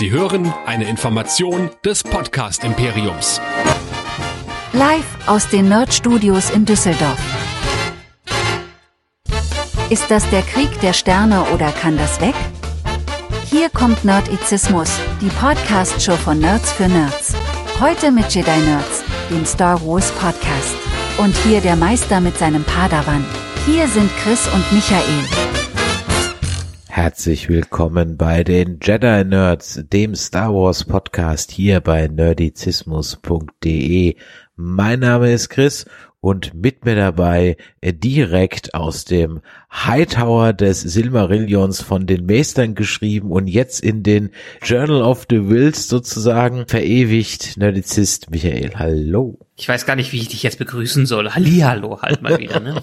Sie hören eine Information des Podcast Imperiums. Live aus den Nerd Studios in Düsseldorf. Ist das der Krieg der Sterne oder kann das weg? Hier kommt Nerdizismus, die Podcast-Show von Nerds für Nerds. Heute mit Jedi Nerds, dem Star Wars Podcast. Und hier der Meister mit seinem Padawan. Hier sind Chris und Michael. Herzlich willkommen bei den Jedi Nerds, dem Star Wars Podcast hier bei nerdizismus.de. Mein Name ist Chris und mit mir dabei äh, direkt aus dem Hightower des Silmarillions von den Meistern geschrieben und jetzt in den Journal of the Wills sozusagen verewigt Nerdizist Michael. Hallo. Ich weiß gar nicht, wie ich dich jetzt begrüßen soll. Hallihallo halt mal wieder, ne?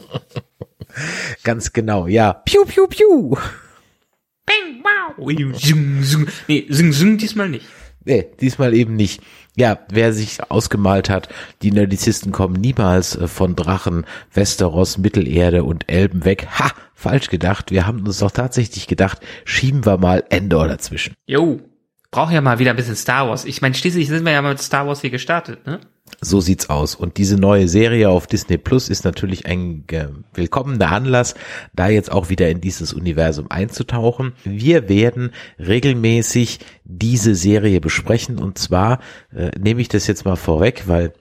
Ganz genau, ja. Piu, piu, piu. Bing, wow. Zung, zung. Nee, zung, zung diesmal nicht. Nee, diesmal eben nicht. Ja, wer sich ausgemalt hat, die Nerdizisten kommen niemals äh, von Drachen, Westeros, Mittelerde und Elben weg. Ha, falsch gedacht. Wir haben uns doch tatsächlich gedacht, schieben wir mal Endor dazwischen. Jo, brauch ja mal wieder ein bisschen Star Wars. Ich meine, schließlich sind wir ja mal mit Star Wars hier gestartet, ne? So sieht's aus. Und diese neue Serie auf Disney Plus ist natürlich ein willkommener Anlass, da jetzt auch wieder in dieses Universum einzutauchen. Wir werden regelmäßig diese Serie besprechen und zwar äh, nehme ich das jetzt mal vorweg, weil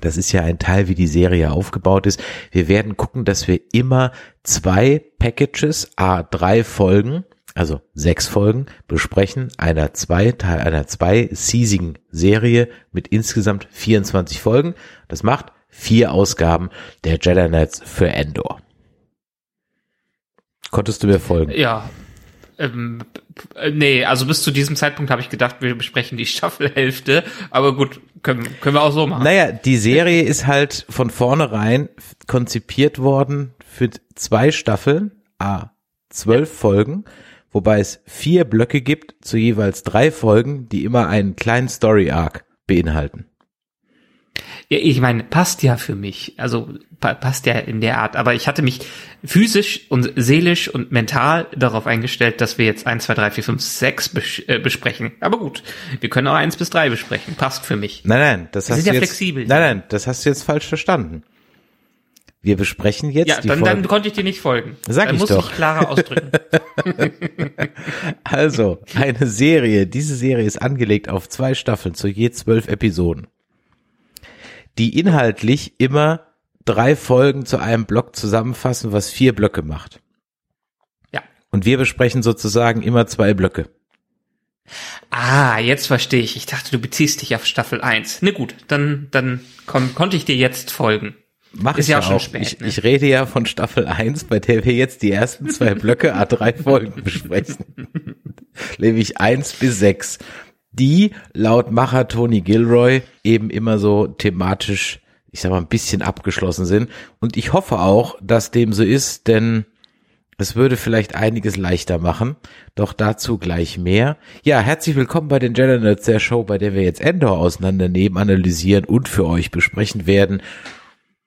das ist ja ein Teil, wie die Serie aufgebaut ist. Wir werden gucken, dass wir immer zwei Packages, a drei Folgen also sechs Folgen, besprechen einer zwei, Teil einer zwei seasigen Serie mit insgesamt 24 Folgen. Das macht vier Ausgaben der Jedi Knights für Endor. Konntest du mir folgen? Ja. Ähm, äh, nee, also bis zu diesem Zeitpunkt habe ich gedacht, wir besprechen die Staffelhälfte, aber gut, können, können wir auch so machen. Naja, die Serie ist halt von vornherein konzipiert worden für zwei Staffeln, a zwölf Folgen wobei es vier Blöcke gibt zu jeweils drei Folgen, die immer einen kleinen Story Arc beinhalten. Ja, ich meine, passt ja für mich. Also pa passt ja in der Art. Aber ich hatte mich physisch und seelisch und mental darauf eingestellt, dass wir jetzt eins, zwei, drei, vier, fünf, sechs bes äh, besprechen. Aber gut, wir können auch eins bis drei besprechen. Passt für mich. Nein, nein, das wir hast sind du ja jetzt, flexibel. Nein, nein, das hast du jetzt falsch verstanden. Wir besprechen jetzt Ja, die dann, Folge. dann konnte ich dir nicht folgen. Sag dann ich muss doch. ich klarer ausdrücken. Also, eine Serie. Diese Serie ist angelegt auf zwei Staffeln zu je zwölf Episoden, die inhaltlich immer drei Folgen zu einem Block zusammenfassen, was vier Blöcke macht. ja. Und wir besprechen sozusagen immer zwei Blöcke. Ah, jetzt verstehe ich. Ich dachte, du beziehst dich auf Staffel 1. Ne gut, dann, dann komm, konnte ich dir jetzt folgen. Mach Ist ich ja auch schon spät, ich, ne? ich rede ja von Staffel 1, bei der wir jetzt die ersten zwei Blöcke a drei Folgen besprechen. Nämlich 1 bis 6. Die laut Macher Tony Gilroy eben immer so thematisch, ich sag mal, ein bisschen abgeschlossen sind. Und ich hoffe auch, dass dem so ist, denn es würde vielleicht einiges leichter machen. Doch dazu gleich mehr. Ja, herzlich willkommen bei den Nerds, der Show, bei der wir jetzt Endor auseinandernehmen, analysieren und für euch besprechen werden.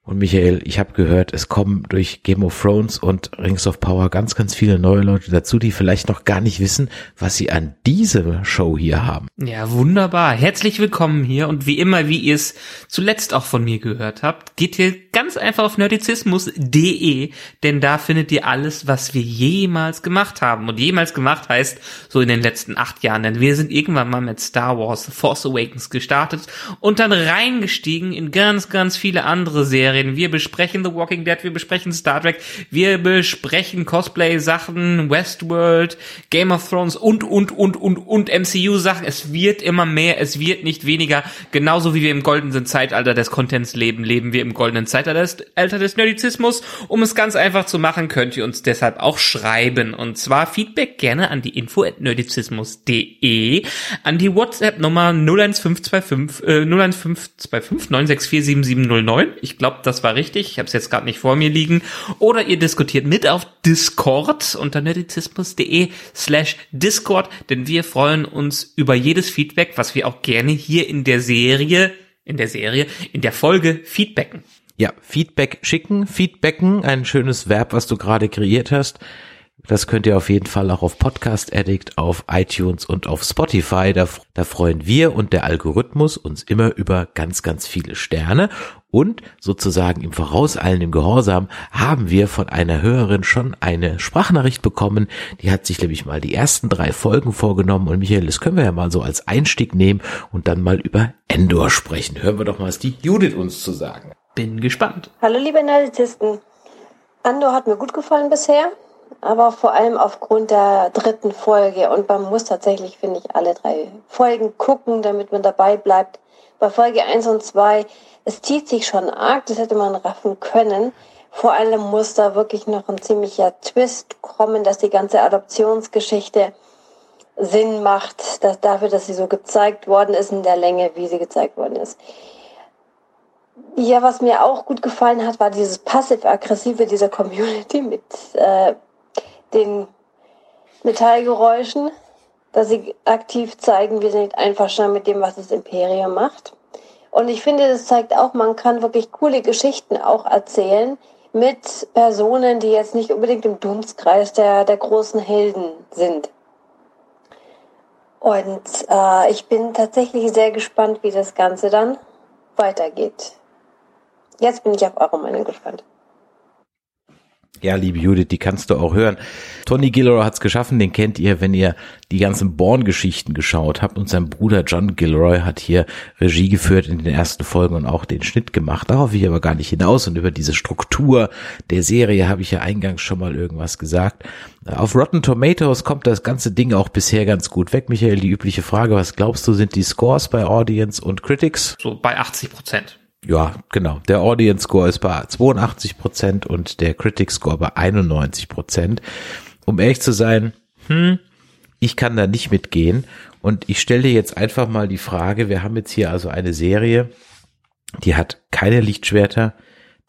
Und Michael, ich habe gehört, es kommen durch Game of Thrones und Rings of Power ganz, ganz viele neue Leute dazu, die vielleicht noch gar nicht wissen, was sie an dieser Show hier haben. Ja, wunderbar. Herzlich willkommen hier und wie immer, wie ihr es zuletzt auch von mir gehört habt, geht ihr ganz einfach auf nerdizismus.de, denn da findet ihr alles, was wir jemals gemacht haben. Und jemals gemacht heißt so in den letzten acht Jahren, denn wir sind irgendwann mal mit Star Wars The Force Awakens gestartet und dann reingestiegen in ganz, ganz viele andere Serien. Wir besprechen The Walking Dead, wir besprechen Star Trek, wir besprechen Cosplay-Sachen, Westworld, Game of Thrones und, und, und, und, und MCU-Sachen. Es wird immer mehr, es wird nicht weniger. Genauso wie wir im goldenen Zeitalter des Contents leben, leben wir im goldenen Zeitalter des, Alter des Nerdizismus. Um es ganz einfach zu machen, könnt ihr uns deshalb auch schreiben. Und zwar Feedback gerne an die info at nerdizismus.de, an die WhatsApp-Nummer 01525, äh, 01525 964 7709. Ich glaube, das war richtig. Ich habe es jetzt gerade nicht vor mir liegen. Oder ihr diskutiert mit auf Discord unter nerdizismus.de slash Discord, denn wir freuen uns über jedes Feedback, was wir auch gerne hier in der Serie, in der Serie, in der Folge feedbacken. Ja, Feedback schicken, Feedbacken, ein schönes Verb, was du gerade kreiert hast. Das könnt ihr auf jeden Fall auch auf Podcast Addict, auf iTunes und auf Spotify. Da, da freuen wir und der Algorithmus uns immer über ganz, ganz viele Sterne. Und sozusagen im vorauseilenden Gehorsam haben wir von einer Hörerin schon eine Sprachnachricht bekommen. Die hat sich nämlich mal die ersten drei Folgen vorgenommen. Und Michael, das können wir ja mal so als Einstieg nehmen und dann mal über Endor sprechen. Hören wir doch mal, was die Judith uns zu sagen. Bin gespannt. Hallo liebe Nerdizisten. Andor hat mir gut gefallen bisher aber vor allem aufgrund der dritten Folge. Und man muss tatsächlich, finde ich, alle drei Folgen gucken, damit man dabei bleibt. Bei Folge 1 und 2, es zieht sich schon arg, das hätte man raffen können. Vor allem muss da wirklich noch ein ziemlicher Twist kommen, dass die ganze Adoptionsgeschichte Sinn macht, dass dafür, dass sie so gezeigt worden ist in der Länge, wie sie gezeigt worden ist. Ja, was mir auch gut gefallen hat, war dieses passiv-aggressive dieser Community mit äh, den Metallgeräuschen, dass sie aktiv zeigen, wir sind einverstanden mit dem, was das Imperium macht. Und ich finde, das zeigt auch, man kann wirklich coole Geschichten auch erzählen mit Personen, die jetzt nicht unbedingt im Dunstkreis der, der großen Helden sind. Und äh, ich bin tatsächlich sehr gespannt, wie das Ganze dann weitergeht. Jetzt bin ich auf eure Meinung gespannt. Ja, liebe Judith, die kannst du auch hören. Tony Gilroy hat's geschaffen, den kennt ihr, wenn ihr die ganzen Born-Geschichten geschaut habt. Und sein Bruder John Gilroy hat hier Regie geführt in den ersten Folgen und auch den Schnitt gemacht. Darauf will ich aber gar nicht hinaus. Und über diese Struktur der Serie habe ich ja eingangs schon mal irgendwas gesagt. Auf Rotten Tomatoes kommt das ganze Ding auch bisher ganz gut weg. Michael, die übliche Frage, was glaubst du, sind die Scores bei Audience und Critics? So bei 80 Prozent. Ja, genau. Der Audience Score ist bei 82 Prozent und der Critic Score bei 91 Prozent. Um ehrlich zu sein, hm, ich kann da nicht mitgehen. Und ich stelle dir jetzt einfach mal die Frage, wir haben jetzt hier also eine Serie, die hat keine Lichtschwerter,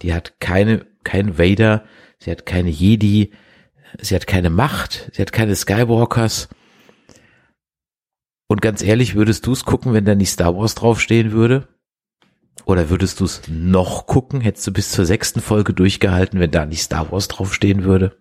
die hat keine, kein Vader, sie hat keine Jedi, sie hat keine Macht, sie hat keine Skywalkers. Und ganz ehrlich, würdest du es gucken, wenn da nicht Star Wars draufstehen würde? Oder würdest du es noch gucken? Hättest du bis zur sechsten Folge durchgehalten, wenn da nicht Star Wars draufstehen würde?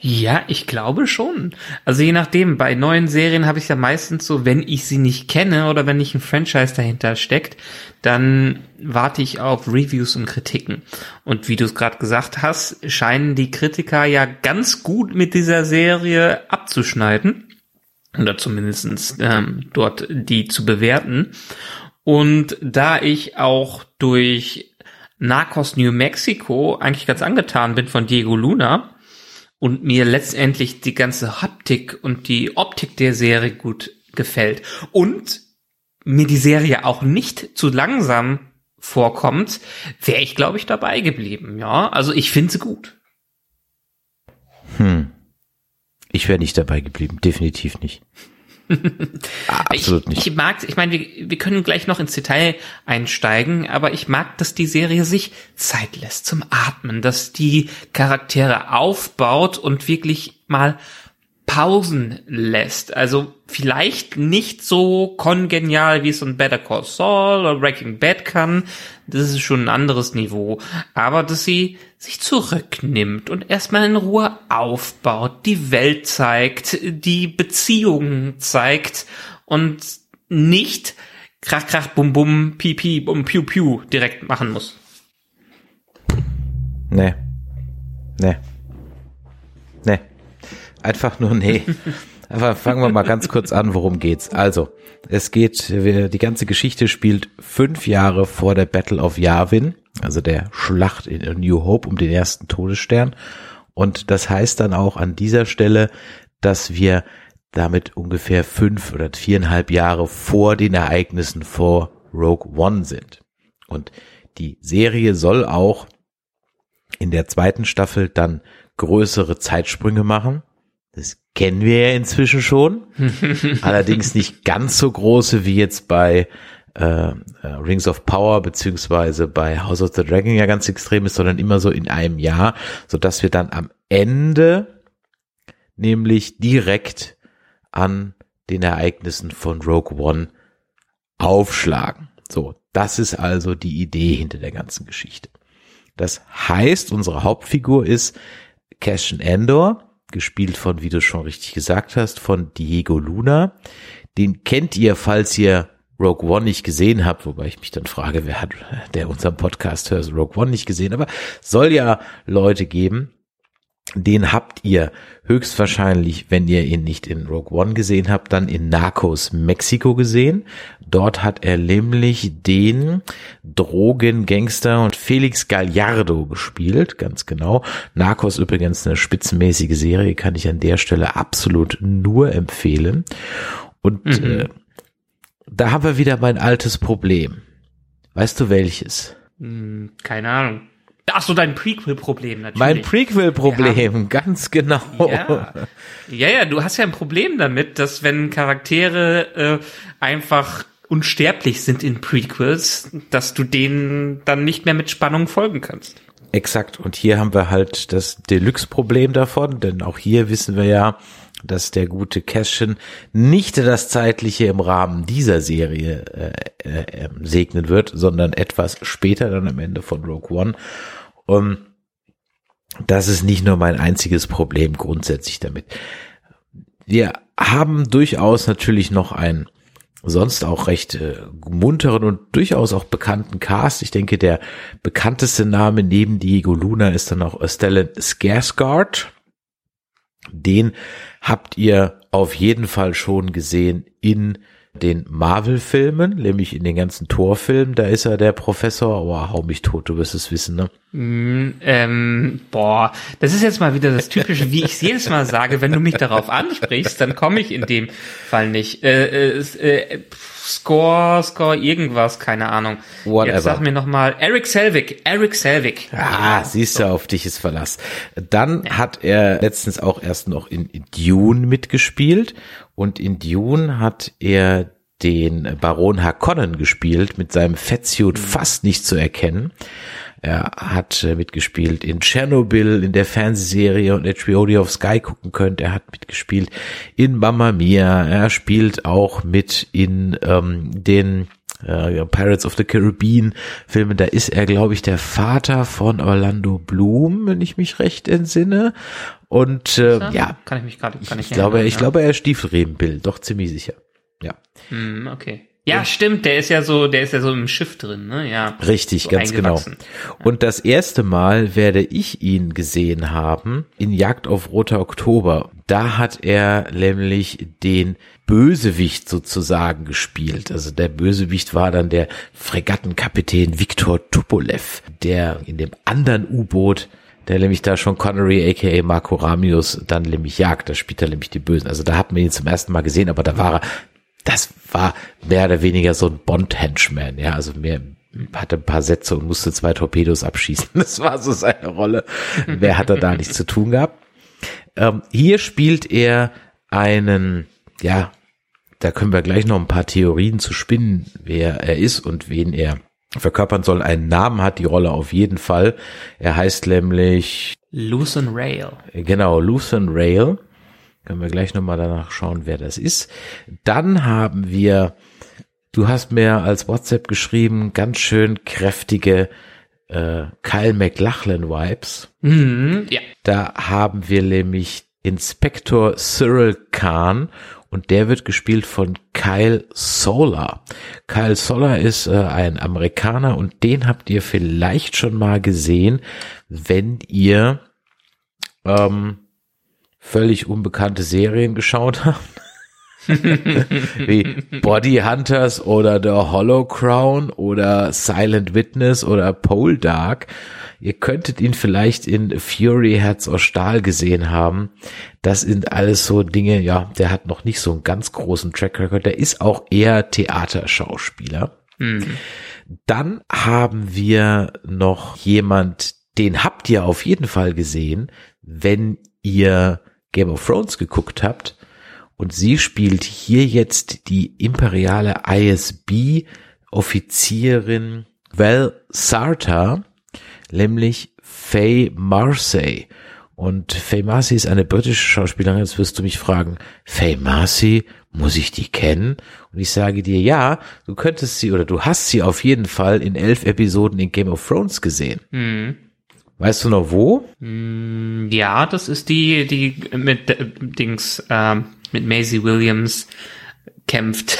Ja, ich glaube schon. Also je nachdem, bei neuen Serien habe ich ja meistens so, wenn ich sie nicht kenne oder wenn nicht ein Franchise dahinter steckt, dann warte ich auf Reviews und Kritiken. Und wie du es gerade gesagt hast, scheinen die Kritiker ja ganz gut mit dieser Serie abzuschneiden. Oder zumindestens ähm, dort die zu bewerten. Und da ich auch durch Narcos New Mexico eigentlich ganz angetan bin von Diego Luna und mir letztendlich die ganze Haptik und die Optik der Serie gut gefällt und mir die Serie auch nicht zu langsam vorkommt, wäre ich, glaube ich, dabei geblieben. Ja, also ich finde sie gut. Hm. Ich wäre nicht dabei geblieben, definitiv nicht. Absolut nicht. Ich, ich mag, ich meine, wir, wir können gleich noch ins Detail einsteigen, aber ich mag, dass die Serie sich Zeit lässt zum Atmen, dass die Charaktere aufbaut und wirklich mal Pausen lässt. Also vielleicht nicht so kongenial, wie es ein Better Call Saul oder Breaking Bad kann. Das ist schon ein anderes Niveau. Aber dass sie sich zurücknimmt und erstmal in Ruhe aufbaut, die Welt zeigt, die Beziehungen zeigt und nicht krach, krach, bum, bum, pipi, bum, piu, piu direkt machen muss. Nee. Nee. Einfach nur nee. Aber fangen wir mal ganz kurz an, worum geht's. Also, es geht, die ganze Geschichte spielt fünf Jahre vor der Battle of Yavin, also der Schlacht in New Hope um den ersten Todesstern. Und das heißt dann auch an dieser Stelle, dass wir damit ungefähr fünf oder viereinhalb Jahre vor den Ereignissen vor Rogue One sind. Und die Serie soll auch in der zweiten Staffel dann größere Zeitsprünge machen. Das kennen wir ja inzwischen schon. Allerdings nicht ganz so große wie jetzt bei äh, äh, Rings of Power beziehungsweise bei House of the Dragon ja ganz extrem ist, sondern immer so in einem Jahr, so dass wir dann am Ende nämlich direkt an den Ereignissen von Rogue One aufschlagen. So, das ist also die Idee hinter der ganzen Geschichte. Das heißt, unsere Hauptfigur ist Cassian Endor, gespielt von, wie du schon richtig gesagt hast, von Diego Luna. Den kennt ihr, falls ihr Rogue One nicht gesehen habt, wobei ich mich dann frage, wer hat, der unseren Podcast hört, Rogue One nicht gesehen, aber soll ja Leute geben, den habt ihr höchstwahrscheinlich, wenn ihr ihn nicht in Rogue One gesehen habt, dann in Narcos Mexiko gesehen. Dort hat er nämlich den Drogengangster und Felix Gallardo gespielt, ganz genau. Narcos übrigens eine spitzenmäßige Serie, kann ich an der Stelle absolut nur empfehlen. Und mhm. äh, da haben wir wieder mein altes Problem. Weißt du welches? Hm, keine Ahnung. Ach so, dein Prequel-Problem natürlich. Mein Prequel-Problem, ja. ganz genau. Ja. ja, ja, du hast ja ein Problem damit, dass wenn Charaktere äh, einfach unsterblich sind in Prequels, dass du denen dann nicht mehr mit Spannung folgen kannst. Exakt. Und hier haben wir halt das Deluxe-Problem davon, denn auch hier wissen wir ja, dass der gute Cashin nicht das Zeitliche im Rahmen dieser Serie äh, äh, ähm, segnen wird, sondern etwas später dann am Ende von Rogue One. Um, das ist nicht nur mein einziges Problem grundsätzlich damit. Wir haben durchaus natürlich noch einen sonst auch recht äh, munteren und durchaus auch bekannten Cast. Ich denke, der bekannteste Name neben Diego Luna ist dann auch Stellan Skarsgård. Den habt ihr auf jeden Fall schon gesehen in den Marvel-Filmen, nämlich in den ganzen Torfilmen, da ist er der Professor, oh, hau mich tot, du wirst es wissen, ne? Mm, ähm, boah, das ist jetzt mal wieder das Typische, wie ich es jedes Mal sage, wenn du mich darauf ansprichst, dann komme ich in dem Fall nicht. Äh, äh, äh, Score, Score, irgendwas, keine Ahnung. Whatever. Jetzt sag mir nochmal, Eric Selvig, Eric Selvig. Ah, siehst du, auf dich ist Verlass. Dann ja. hat er letztens auch erst noch in Dune mitgespielt und in Dune hat er den Baron Harkonnen gespielt, mit seinem Fettsuit mhm. fast nicht zu erkennen. Er hat äh, mitgespielt in Chernobyl, in der Fernsehserie und HBO, die auf Sky gucken könnt. Er hat mitgespielt in Mamma Mia. Er spielt auch mit in ähm, den äh, Pirates of the Caribbean Filmen. Da ist er, glaube ich, der Vater von Orlando Bloom, wenn ich mich recht entsinne. Und äh, ja, kann ich mich gerade, kann ich, ich glaube, ich ja. glaube, er ist Stiefelrebenbild, doch ziemlich sicher. Ja. Mm, okay. Ja, stimmt, der ist ja so, der ist ja so im Schiff drin, ne? Ja. Richtig, so ganz genau. Und das erste Mal werde ich ihn gesehen haben in Jagd auf Roter Oktober. Da hat er nämlich den Bösewicht sozusagen gespielt. Also der Bösewicht war dann der Fregattenkapitän Viktor Tupolev, der in dem anderen U-Boot der nämlich da schon Connery aka Marco Ramius dann nämlich jagt, da spielt er nämlich die Bösen. Also da hat man ihn zum ersten Mal gesehen, aber da war er das war mehr oder weniger so ein Bond-Henchman, ja, also mehr, hatte ein paar Sätze und musste zwei Torpedos abschießen. Das war so seine Rolle. Wer hat er da nichts zu tun gehabt? Ähm, hier spielt er einen, ja, da können wir gleich noch ein paar Theorien zu spinnen, wer er ist und wen er verkörpern soll. Einen Namen hat die Rolle auf jeden Fall. Er heißt nämlich Lucen Rail. Genau, Lucen Rail. Können wir gleich nochmal danach schauen, wer das ist. Dann haben wir, du hast mir als WhatsApp geschrieben, ganz schön kräftige äh, Kyle McLachlan-Vibes. Mhm, ja. Da haben wir nämlich Inspektor Cyril Khan und der wird gespielt von Kyle Solar. Kyle Solar ist äh, ein Amerikaner und den habt ihr vielleicht schon mal gesehen, wenn ihr ähm, völlig unbekannte Serien geschaut haben. Wie Body Hunters oder The Hollow Crown oder Silent Witness oder Pole Dark. Ihr könntet ihn vielleicht in Fury Herz aus Stahl gesehen haben. Das sind alles so Dinge, ja, der hat noch nicht so einen ganz großen Track Record. Der ist auch eher Theaterschauspieler. Mhm. Dann haben wir noch jemand, den habt ihr auf jeden Fall gesehen, wenn ihr Game of Thrones geguckt habt und sie spielt hier jetzt die imperiale ISB Offizierin Val Sarta, nämlich Faye Marcy. Und Faye Marcy ist eine britische Schauspielerin. Jetzt wirst du mich fragen, Faye Marcy, muss ich die kennen? Und ich sage dir, ja, du könntest sie oder du hast sie auf jeden Fall in elf Episoden in Game of Thrones gesehen. Mhm. Weißt du noch wo? Mm, Ja, das ist die, die mit äh, Dings, ähm, mit Maisie Williams kämpft,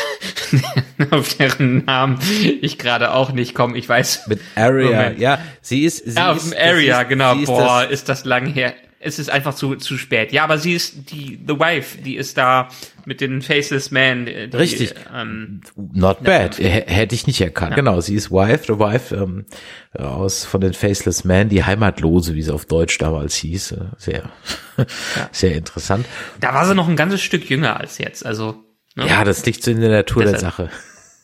auf deren Namen ich gerade auch nicht komme. Ich weiß. Mit Aria. Moment. Ja, sie ist. Sie ja, auf ist, dem Area, ist, genau. ist Boah, das- ist das lang her. Es ist einfach zu, zu spät. Ja, aber sie ist die, The Wife, die ist da mit den Faceless Man. Die, Richtig. Ähm, Not bad. H hätte ich nicht erkannt. Genau, sie ist Wife, the Wife ähm, aus von den Faceless Men, die Heimatlose, wie sie auf Deutsch damals hieß. Äh, Sehr, sehr interessant. da war sie noch ein ganzes Stück jünger als jetzt. Also. Ne? Ja, das liegt so in der Natur der Deshalb.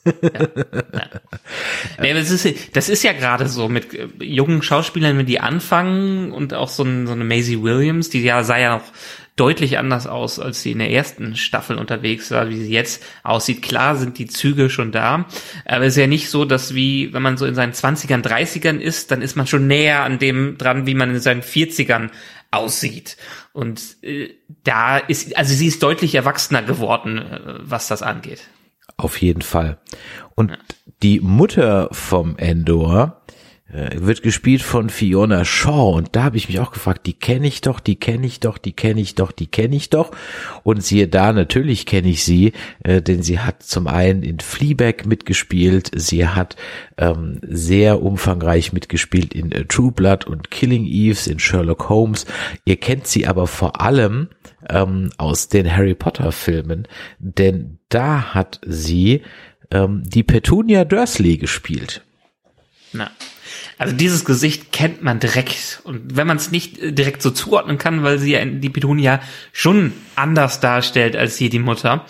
Sache. Nee, das, ist, das ist ja gerade so mit äh, jungen Schauspielern, wenn die anfangen und auch so, ein, so eine Maisie Williams, die ja sah ja noch deutlich anders aus, als sie in der ersten Staffel unterwegs war, wie sie jetzt aussieht. Klar sind die Züge schon da, aber es ist ja nicht so, dass wie, wenn man so in seinen 20ern, 30ern ist, dann ist man schon näher an dem dran, wie man in seinen 40ern aussieht. Und äh, da ist, also sie ist deutlich erwachsener geworden, äh, was das angeht. Auf jeden Fall. Und die Mutter vom Endor äh, wird gespielt von Fiona Shaw. Und da habe ich mich auch gefragt, die kenne ich doch, die kenne ich doch, die kenne ich doch, die kenne ich doch. Und siehe da, natürlich kenne ich sie, äh, denn sie hat zum einen in Fleabag mitgespielt, sie hat ähm, sehr umfangreich mitgespielt in äh, True Blood und Killing Eves, in Sherlock Holmes. Ihr kennt sie aber vor allem ähm, aus den Harry Potter Filmen, denn da hat sie ähm, die Petunia Dursley gespielt. Na. Also dieses Gesicht kennt man direkt. Und wenn man es nicht äh, direkt so zuordnen kann, weil sie ja die Petunia schon anders darstellt als hier die Mutter,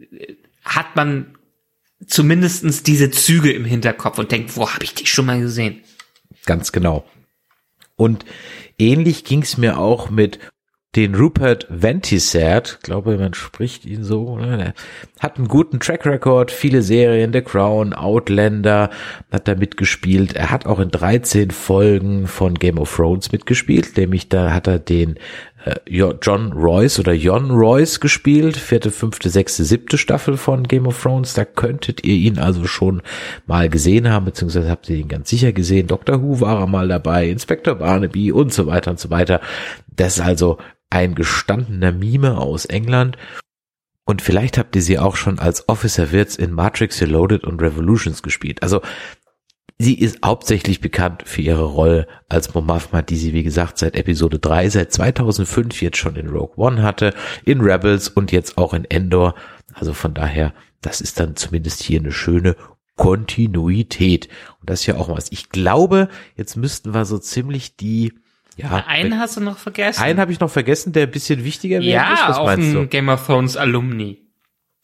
äh, hat man zumindestens diese Züge im Hinterkopf und denkt, wo habe ich die schon mal gesehen? Ganz genau. Und ähnlich ging's mir auch mit den Rupert Ventisert, glaube man spricht ihn so, ne? Hat einen guten Track Record, viele Serien, The Crown, Outlander, hat da mitgespielt. Er hat auch in 13 Folgen von Game of Thrones mitgespielt, nämlich da hat er den äh, Jo- John Royce oder Jon Royce gespielt, vierte, fünfte, sechste, siebte Staffel von Game of Thrones. Da könntet ihr ihn also schon mal gesehen haben, beziehungsweise habt ihr ihn ganz sicher gesehen. Dr. Who war er mal dabei, Inspector Barnaby und so weiter und so weiter. Das ist also ein gestandener Mime aus England. Und vielleicht habt ihr sie auch schon als Officer Wirtz in Matrix Reloaded und Revolutions gespielt. Also Sie ist hauptsächlich bekannt für ihre Rolle als Mon Mothma, die sie, wie gesagt, seit Episode 3, seit 2005 jetzt schon in Rogue One hatte, in Rebels und jetzt auch in Endor. Also von daher, das ist dann zumindest hier eine schöne Kontinuität. Und das ist ja auch was. Ich glaube, jetzt müssten wir so ziemlich die, ja, Einen hast du noch vergessen. einen habe ich noch vergessen, der ein bisschen wichtiger wäre. ja, Was auch meinst ein du? Game of Thrones Alumni.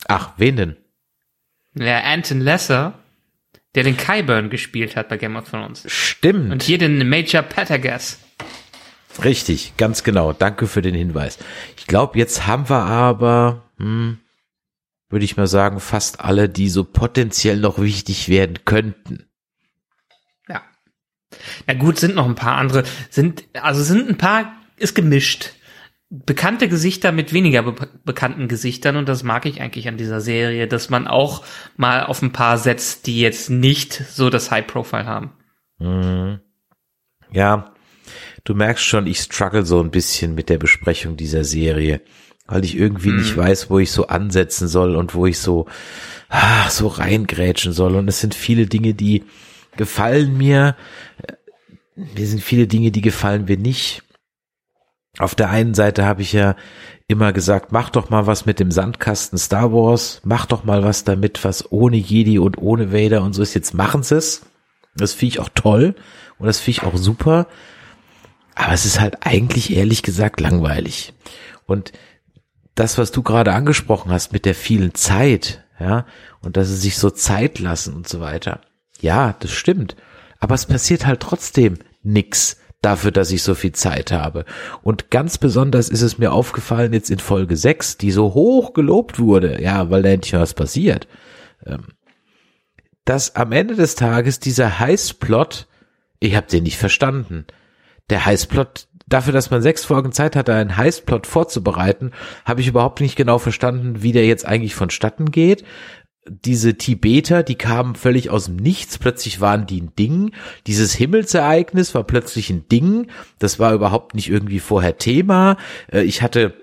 Ach, wen denn? Der Anton Lesser, der den Kyburn gespielt hat bei Game of Thrones. Stimmt. Und hier den Major Patagas. Richtig, ganz genau. Danke für den Hinweis. Ich glaube, jetzt haben wir aber, hm, würde ich mal sagen, fast alle, die so potenziell noch wichtig werden könnten. Na gut, sind noch ein paar andere, sind, also sind ein paar, ist gemischt. Bekannte Gesichter mit weniger be bekannten Gesichtern und das mag ich eigentlich an dieser Serie, dass man auch mal auf ein paar setzt, die jetzt nicht so das High Profile haben. Mhm. Ja, du merkst schon, ich struggle so ein bisschen mit der Besprechung dieser Serie, weil ich irgendwie nicht weiß, wo ich so ansetzen soll und wo ich so, ah, so reingrätschen soll. Und es sind viele Dinge, die gefallen mir. Mir sind viele Dinge, die gefallen mir nicht. Auf der einen Seite habe ich ja immer gesagt, mach doch mal was mit dem Sandkasten Star Wars, mach doch mal was damit, was ohne Jedi und ohne Vader und so ist. Jetzt machen sie es. Das finde ich auch toll und das finde ich auch super. Aber es ist halt eigentlich ehrlich gesagt langweilig. Und das, was du gerade angesprochen hast mit der vielen Zeit, ja, und dass sie sich so Zeit lassen und so weiter. Ja, das stimmt. Aber es passiert halt trotzdem nix dafür, dass ich so viel Zeit habe. Und ganz besonders ist es mir aufgefallen jetzt in Folge 6, die so hoch gelobt wurde, ja, weil da endlich was passiert. Ähm, dass am Ende des Tages dieser Heißplot, ich habe den nicht verstanden. Der Heißplot, dafür, dass man sechs Folgen Zeit hatte, einen Heißplot vorzubereiten, habe ich überhaupt nicht genau verstanden, wie der jetzt eigentlich vonstatten geht. Diese Tibeter, die kamen völlig aus dem Nichts, plötzlich waren die ein Ding. Dieses Himmelsereignis war plötzlich ein Ding. Das war überhaupt nicht irgendwie vorher Thema. Äh, ich hatte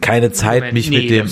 keine Zeit, Moment, mich nee, mit dem.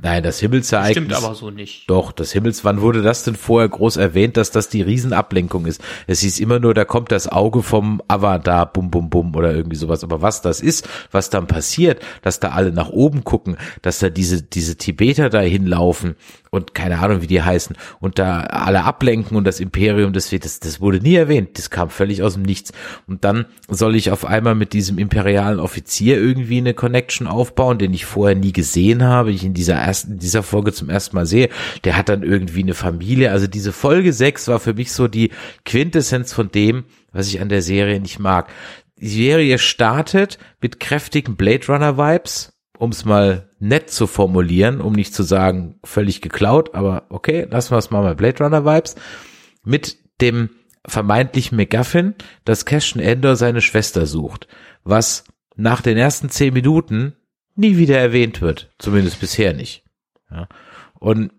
Nein, das Himmelsereignis. Stimmt aber so nicht. Doch, das Himmels, wann wurde das denn vorher groß erwähnt, dass das die Riesenablenkung ist? Es hieß immer nur, da kommt das Auge vom Avatar, bum, bum, bum oder irgendwie sowas. Aber was das ist, was dann passiert, dass da alle nach oben gucken, dass da diese, diese Tibeter da hinlaufen und keine Ahnung, wie die heißen und da alle ablenken und das Imperium, das, das, das wurde nie erwähnt. Das kam völlig aus dem Nichts. Und dann soll ich auf einmal mit diesem imperialen Offizier irgendwie eine Connection aufbauen, den ich vorher nie gesehen habe, ich in dieser ersten, dieser Folge zum ersten Mal sehe. Der hat dann irgendwie eine Familie. Also diese Folge 6 war für mich so die Quintessenz von dem, was ich an der Serie nicht mag. Die Serie startet mit kräftigen Blade Runner Vibes, um es mal nett zu formulieren, um nicht zu sagen völlig geklaut, aber okay, lassen wir es mal bei Blade Runner Vibes, mit dem vermeintlichen McGuffin, dass Cassian Endor seine Schwester sucht, was nach den ersten zehn Minuten nie wieder erwähnt wird, zumindest bisher nicht. Ja. Und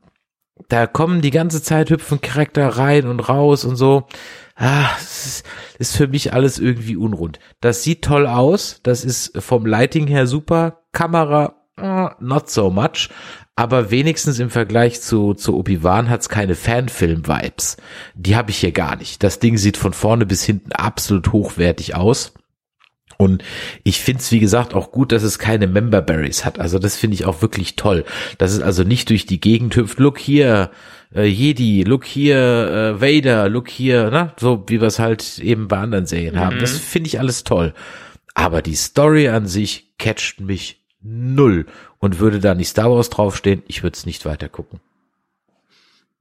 da kommen die ganze Zeit hüpfen Charakter rein und raus und so. Ah, ist, ist für mich alles irgendwie unrund. Das sieht toll aus, das ist vom Lighting her super, Kamera uh, not so much, aber wenigstens im Vergleich zu, zu Obi-Wan hat's keine Fanfilm-Vibes. Die habe ich hier gar nicht. Das Ding sieht von vorne bis hinten absolut hochwertig aus. Und ich find's wie gesagt, auch gut, dass es keine Member Berries hat. Also das finde ich auch wirklich toll. Dass es also nicht durch die Gegend hüpft, look hier, äh, Jedi, look hier, äh, Vader, look hier, ne? so wie wir es halt eben bei anderen Serien haben. Das finde ich alles toll. Aber die Story an sich catcht mich null. Und würde da nicht Star Wars draufstehen, ich würde es nicht weiter gucken.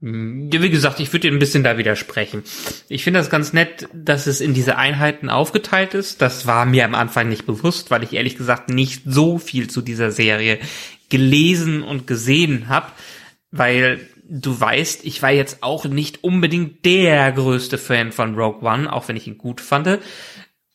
Ja, wie gesagt, ich würde dir ein bisschen da widersprechen. Ich finde das ganz nett, dass es in diese Einheiten aufgeteilt ist. Das war mir am Anfang nicht bewusst, weil ich ehrlich gesagt nicht so viel zu dieser Serie gelesen und gesehen habe, weil du weißt, ich war jetzt auch nicht unbedingt der größte Fan von Rogue One, auch wenn ich ihn gut fand.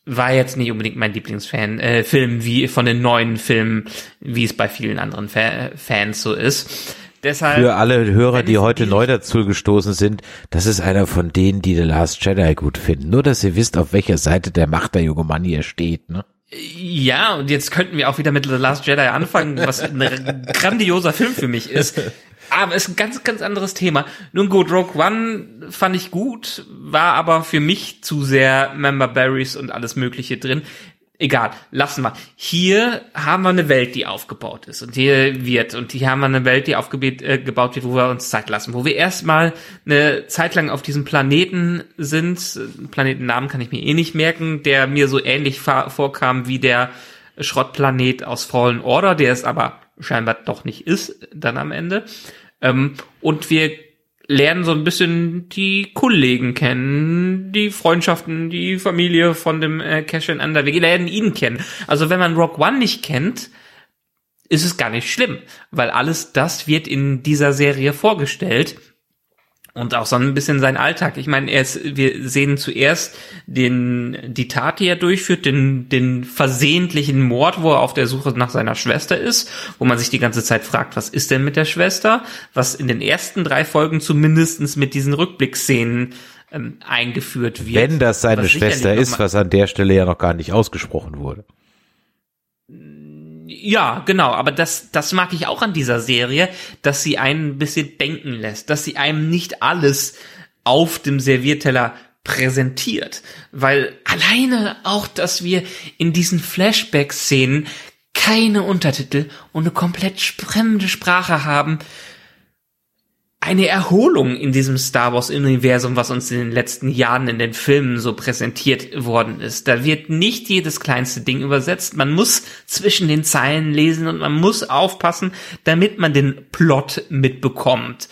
War jetzt nicht unbedingt mein Lieblingsfan, äh, Film wie von den neuen Filmen, wie es bei vielen anderen Fa Fans so ist. Deshalb, Für alle Hörer, die heute neu dazu gestoßen sind, das ist einer von denen, die The Last Jedi gut finden. Nur, dass ihr wisst, auf welcher Seite der Macht der junge Mann hier steht. Ne? Ja, und jetzt könnten wir auch wieder mit The Last Jedi anfangen, was ein grandioser Film für mich ist. Aber ist ein ganz, ganz anderes Thema. Nun gut, Rogue One fand ich gut, war aber für mich zu sehr Member Berries und alles Mögliche drin. Egal, lassen wir. Hier haben wir eine Welt, die aufgebaut ist und hier wird und hier haben wir eine Welt, die aufgebaut äh, gebaut wird, wo wir uns Zeit lassen, wo wir erstmal eine Zeit lang auf diesem Planeten sind. Planetennamen kann ich mir eh nicht merken, der mir so ähnlich vorkam wie der Schrottplanet aus Fallen Order, der es aber scheinbar doch nicht ist, dann am Ende. Ähm, und wir lernen so ein bisschen die Kollegen kennen, die Freundschaften, die Familie von dem äh, Cassian Under. Wir lernen ihn kennen. Also wenn man Rock One nicht kennt, ist es gar nicht schlimm, weil alles das wird in dieser Serie vorgestellt und auch so ein bisschen sein Alltag. Ich meine, er ist, wir sehen zuerst den, die Tat, die er durchführt, den, den versehentlichen Mord, wo er auf der Suche nach seiner Schwester ist, wo man sich die ganze Zeit fragt, was ist denn mit der Schwester? Was in den ersten drei Folgen zumindestens mit diesen Rückblickszenen ähm, eingeführt wird. Wenn das seine Schwester ist, was an der Stelle ja noch gar nicht ausgesprochen wurde. Ja, genau, aber das, das mag ich auch an dieser Serie, dass sie einen ein bisschen denken lässt, dass sie einem nicht alles auf dem Servierteller präsentiert, weil alleine auch, dass wir in diesen Flashback-Szenen keine Untertitel und eine komplett fremde Sprache haben, eine Erholung in diesem Star Wars Universum, was uns in den letzten Jahren in den Filmen so präsentiert worden ist. Da wird nicht jedes kleinste Ding übersetzt. Man muss zwischen den Zeilen lesen und man muss aufpassen, damit man den Plot mitbekommt.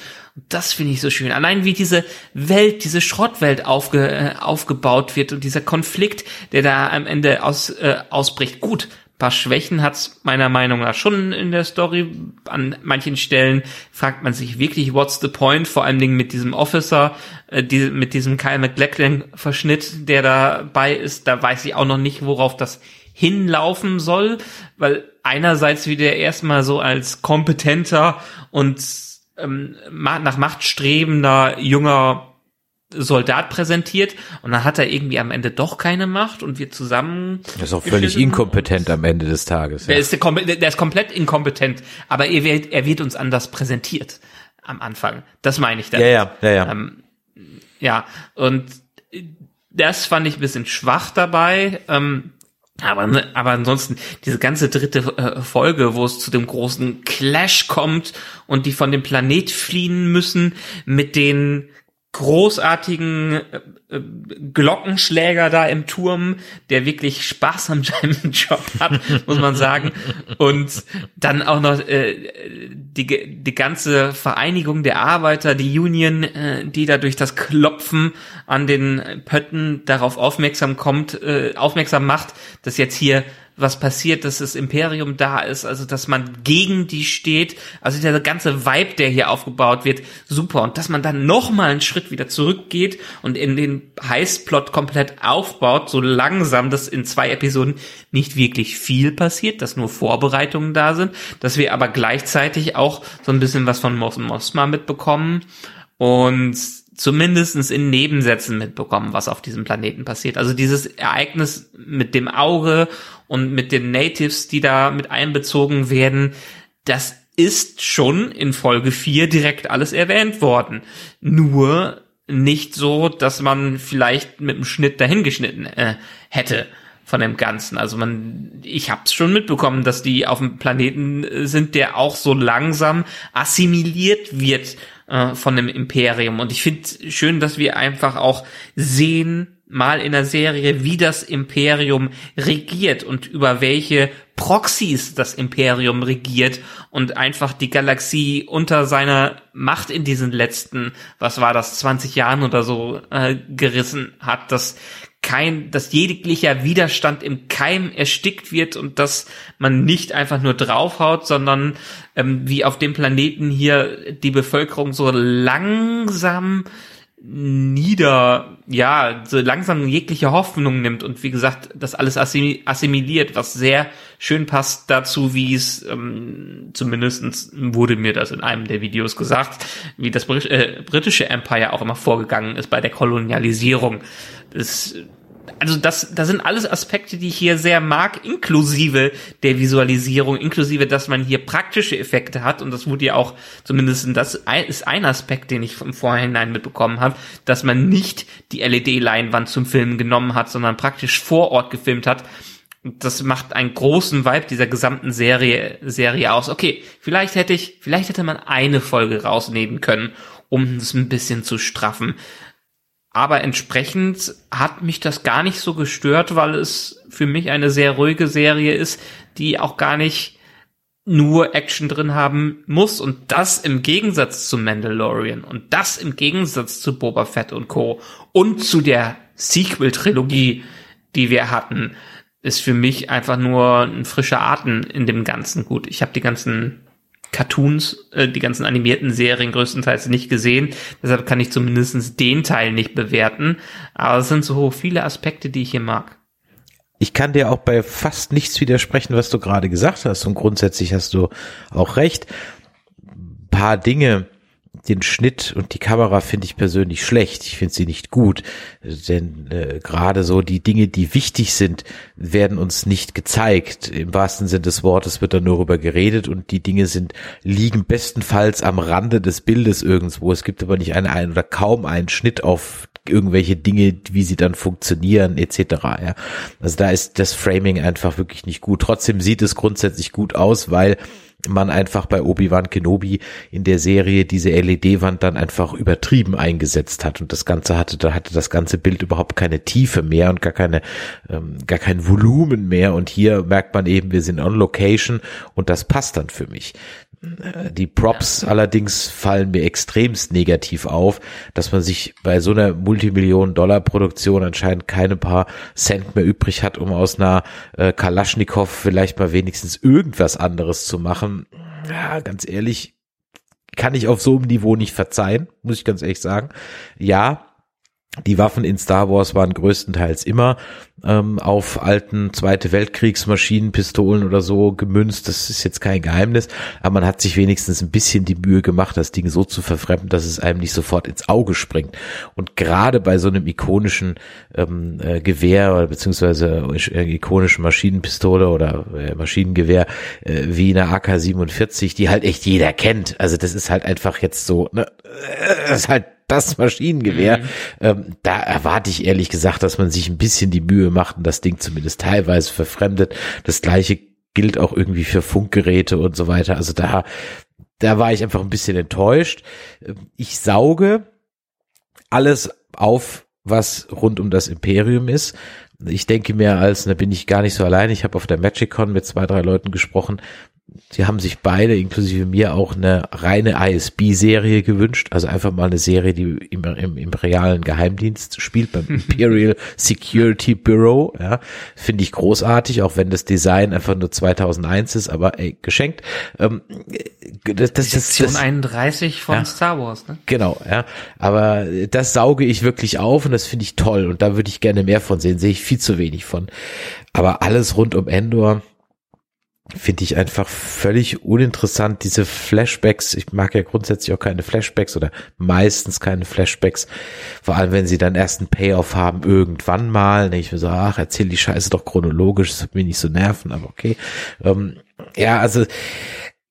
Das finde ich so schön. Allein wie diese Welt, diese Schrottwelt aufge, äh, aufgebaut wird und dieser Konflikt, der da am Ende aus, äh, ausbricht. Gut, paar Schwächen hat's meiner Meinung nach schon in der Story. An manchen Stellen fragt man sich wirklich, what's the point? Vor allen Dingen mit diesem Officer, äh, die, mit diesem Kyle McLachlan-Verschnitt, der dabei ist. Da weiß ich auch noch nicht, worauf das hinlaufen soll, weil einerseits wieder erstmal so als kompetenter und ähm, nach Macht strebender junger Soldat präsentiert und dann hat er irgendwie am Ende doch keine Macht und wir zusammen. Das ist auch völlig inkompetent am Ende des Tages. Ja. Der, ist, der ist komplett inkompetent, aber er wird, er wird uns anders präsentiert am Anfang. Das meine ich da. Ja, ja, ja, ja. Ähm, ja, und das fand ich ein bisschen schwach dabei. Ähm, aber, ne, aber ansonsten, diese ganze dritte äh, Folge, wo es zu dem großen Clash kommt und die von dem Planet fliehen müssen mit den großartigen äh, äh, Glockenschläger da im Turm, der wirklich Spaß an seinem Job hat, muss man sagen. Und dann auch noch äh, die, die ganze Vereinigung der Arbeiter, die Union, äh, die da durch das Klopfen an den Pötten darauf aufmerksam kommt, äh, aufmerksam macht, dass jetzt hier was passiert, dass das Imperium da ist, also dass man gegen die steht, also der ganze Vibe, der hier aufgebaut wird, super. Und dass man dann noch mal einen Schritt wieder zurückgeht und in den Heißplot komplett aufbaut, so langsam, dass in zwei Episoden nicht wirklich viel passiert, dass nur Vorbereitungen da sind, dass wir aber gleichzeitig auch so ein bisschen was von Mos Mosma mitbekommen und zumindestens in Nebensätzen mitbekommen, was auf diesem Planeten passiert. Also dieses Ereignis mit dem Auge und mit den Natives, die da mit einbezogen werden, das ist schon in Folge 4 direkt alles erwähnt worden. Nur nicht so, dass man vielleicht mit dem Schnitt dahingeschnitten äh, hätte von dem Ganzen. Also man, ich habe es schon mitbekommen, dass die auf dem Planeten äh, sind, der auch so langsam assimiliert wird äh, von dem Imperium. Und ich finde schön, dass wir einfach auch sehen, mal in der Serie, wie das Imperium regiert und über welche Proxys das Imperium regiert und einfach die Galaxie unter seiner Macht in diesen letzten, was war das, 20 Jahren oder so äh, gerissen hat, dass kein, dass jeglicher Widerstand im Keim erstickt wird und dass man nicht einfach nur draufhaut, sondern ähm, wie auf dem Planeten hier die Bevölkerung so langsam nieder, ja, so langsam jegliche Hoffnung nimmt und wie gesagt, das alles assimiliert, was sehr schön passt dazu, wie es, ähm, zumindestens wurde mir das in einem der Videos gesagt, wie das äh, britische Empire auch immer vorgegangen ist bei der Kolonialisierung. Das also das, das sind alles Aspekte, die ich hier sehr mag, inklusive der Visualisierung, inklusive, dass man hier praktische Effekte hat und das wurde ja auch, zumindest das ist ein Aspekt, den ich im Vorhinein mitbekommen habe, dass man nicht die LED-Leinwand zum Filmen genommen hat, sondern praktisch vor Ort gefilmt hat. Das macht einen großen Vibe dieser gesamten Serie, Serie aus. Okay, vielleicht hätte ich, vielleicht hätte man eine Folge rausnehmen können, um es ein bisschen zu straffen. Aber entsprechend hat mich das gar nicht so gestört, weil es für mich eine sehr ruhige Serie ist, die auch gar nicht nur Action drin haben muss und das im Gegensatz zu Mandalorian und das im Gegensatz zu Boba Fett und Co. und zu der Sequel-Trilogie, die wir hatten, ist für mich einfach nur ein frischer Atem in dem Ganzen. Gut, ich habe die ganzen Cartoons, äh, die ganzen animierten Serien größtenteils nicht gesehen. Deshalb kann ich zumindest den Teil nicht bewerten. Aber es sind so viele Aspekte, die ich hier mag. Ich kann dir auch bei fast nichts widersprechen, was du gerade gesagt hast. Und grundsätzlich hast du auch recht. Ein paar Dinge, den Schnitt und die Kamera finde ich persönlich schlecht. Ich finde sie nicht gut, denn äh, gerade so die Dinge, die wichtig sind, werden uns nicht gezeigt. Im wahrsten Sinne des Wortes wird da nur darüber geredet und die Dinge sind liegen bestenfalls am Rande des Bildes irgendwo. Es gibt aber nicht einen, einen oder kaum einen Schnitt auf irgendwelche Dinge, wie sie dann funktionieren etc. Ja. Also da ist das Framing einfach wirklich nicht gut. Trotzdem sieht es grundsätzlich gut aus, weil man einfach bei Obi-Wan Kenobi in der Serie diese LED-Wand dann einfach übertrieben eingesetzt hat und das Ganze hatte, da hatte das ganze Bild überhaupt keine Tiefe mehr und gar keine, ähm, gar kein Volumen mehr und hier merkt man eben, wir sind on Location und das passt dann für mich. Die Props ja. allerdings fallen mir extremst negativ auf, dass man sich bei so einer Multimillionen-Dollar-Produktion anscheinend keine paar Cent mehr übrig hat, um aus einer äh, Kalaschnikow vielleicht mal wenigstens irgendwas anderes zu machen. Ja, ganz ehrlich, kann ich auf so einem Niveau nicht verzeihen, muss ich ganz ehrlich sagen. Ja, die Waffen in Star Wars waren größtenteils immer ähm, auf alten Zweite Weltkriegsmaschinen, Pistolen oder so gemünzt. Das ist jetzt kein Geheimnis, aber man hat sich wenigstens ein bisschen die Mühe gemacht, das Ding so zu verfremden, dass es einem nicht sofort ins Auge springt. Und gerade bei so einem ikonischen ähm, äh, Gewehr oder beziehungsweise äh, ikonischen Maschinenpistole oder äh, Maschinengewehr äh, wie eine AK-47, die halt echt jeder kennt. Also das ist halt einfach jetzt so, ne, das ist halt das Maschinengewehr. Mhm. Ähm, da erwarte ich ehrlich gesagt, dass man sich ein bisschen die Mühe macht und das Ding zumindest teilweise verfremdet. Das gleiche gilt auch irgendwie für Funkgeräte und so weiter. Also da, da war ich einfach ein bisschen enttäuscht. Ich sauge alles auf, was rund um das Imperium ist. Ich denke mir als, da bin ich gar nicht so allein. Ich habe auf der MagicCon mit zwei, drei Leuten gesprochen, Sie haben sich beide, inklusive mir, auch eine reine ISB-Serie gewünscht. Also einfach mal eine Serie, die im, im imperialen Geheimdienst spielt, beim Imperial Security Bureau. Ja, finde ich großartig, auch wenn das Design einfach nur 2001 ist, aber ey, geschenkt. Ähm, das, das, Sektion das, 31 von ja, Star Wars, ne? Genau, ja. Aber das sauge ich wirklich auf und das finde ich toll und da würde ich gerne mehr von sehen. Sehe ich viel zu wenig von. Aber alles rund um Endor finde ich einfach völlig uninteressant. Diese Flashbacks, ich mag ja grundsätzlich auch keine Flashbacks oder meistens keine Flashbacks, vor allem wenn sie dann erst einen Payoff haben, irgendwann mal. Ne, ich mir so, ach, erzähl die Scheiße doch chronologisch, das wird mich nicht so nerven, aber okay. Ähm, ja, also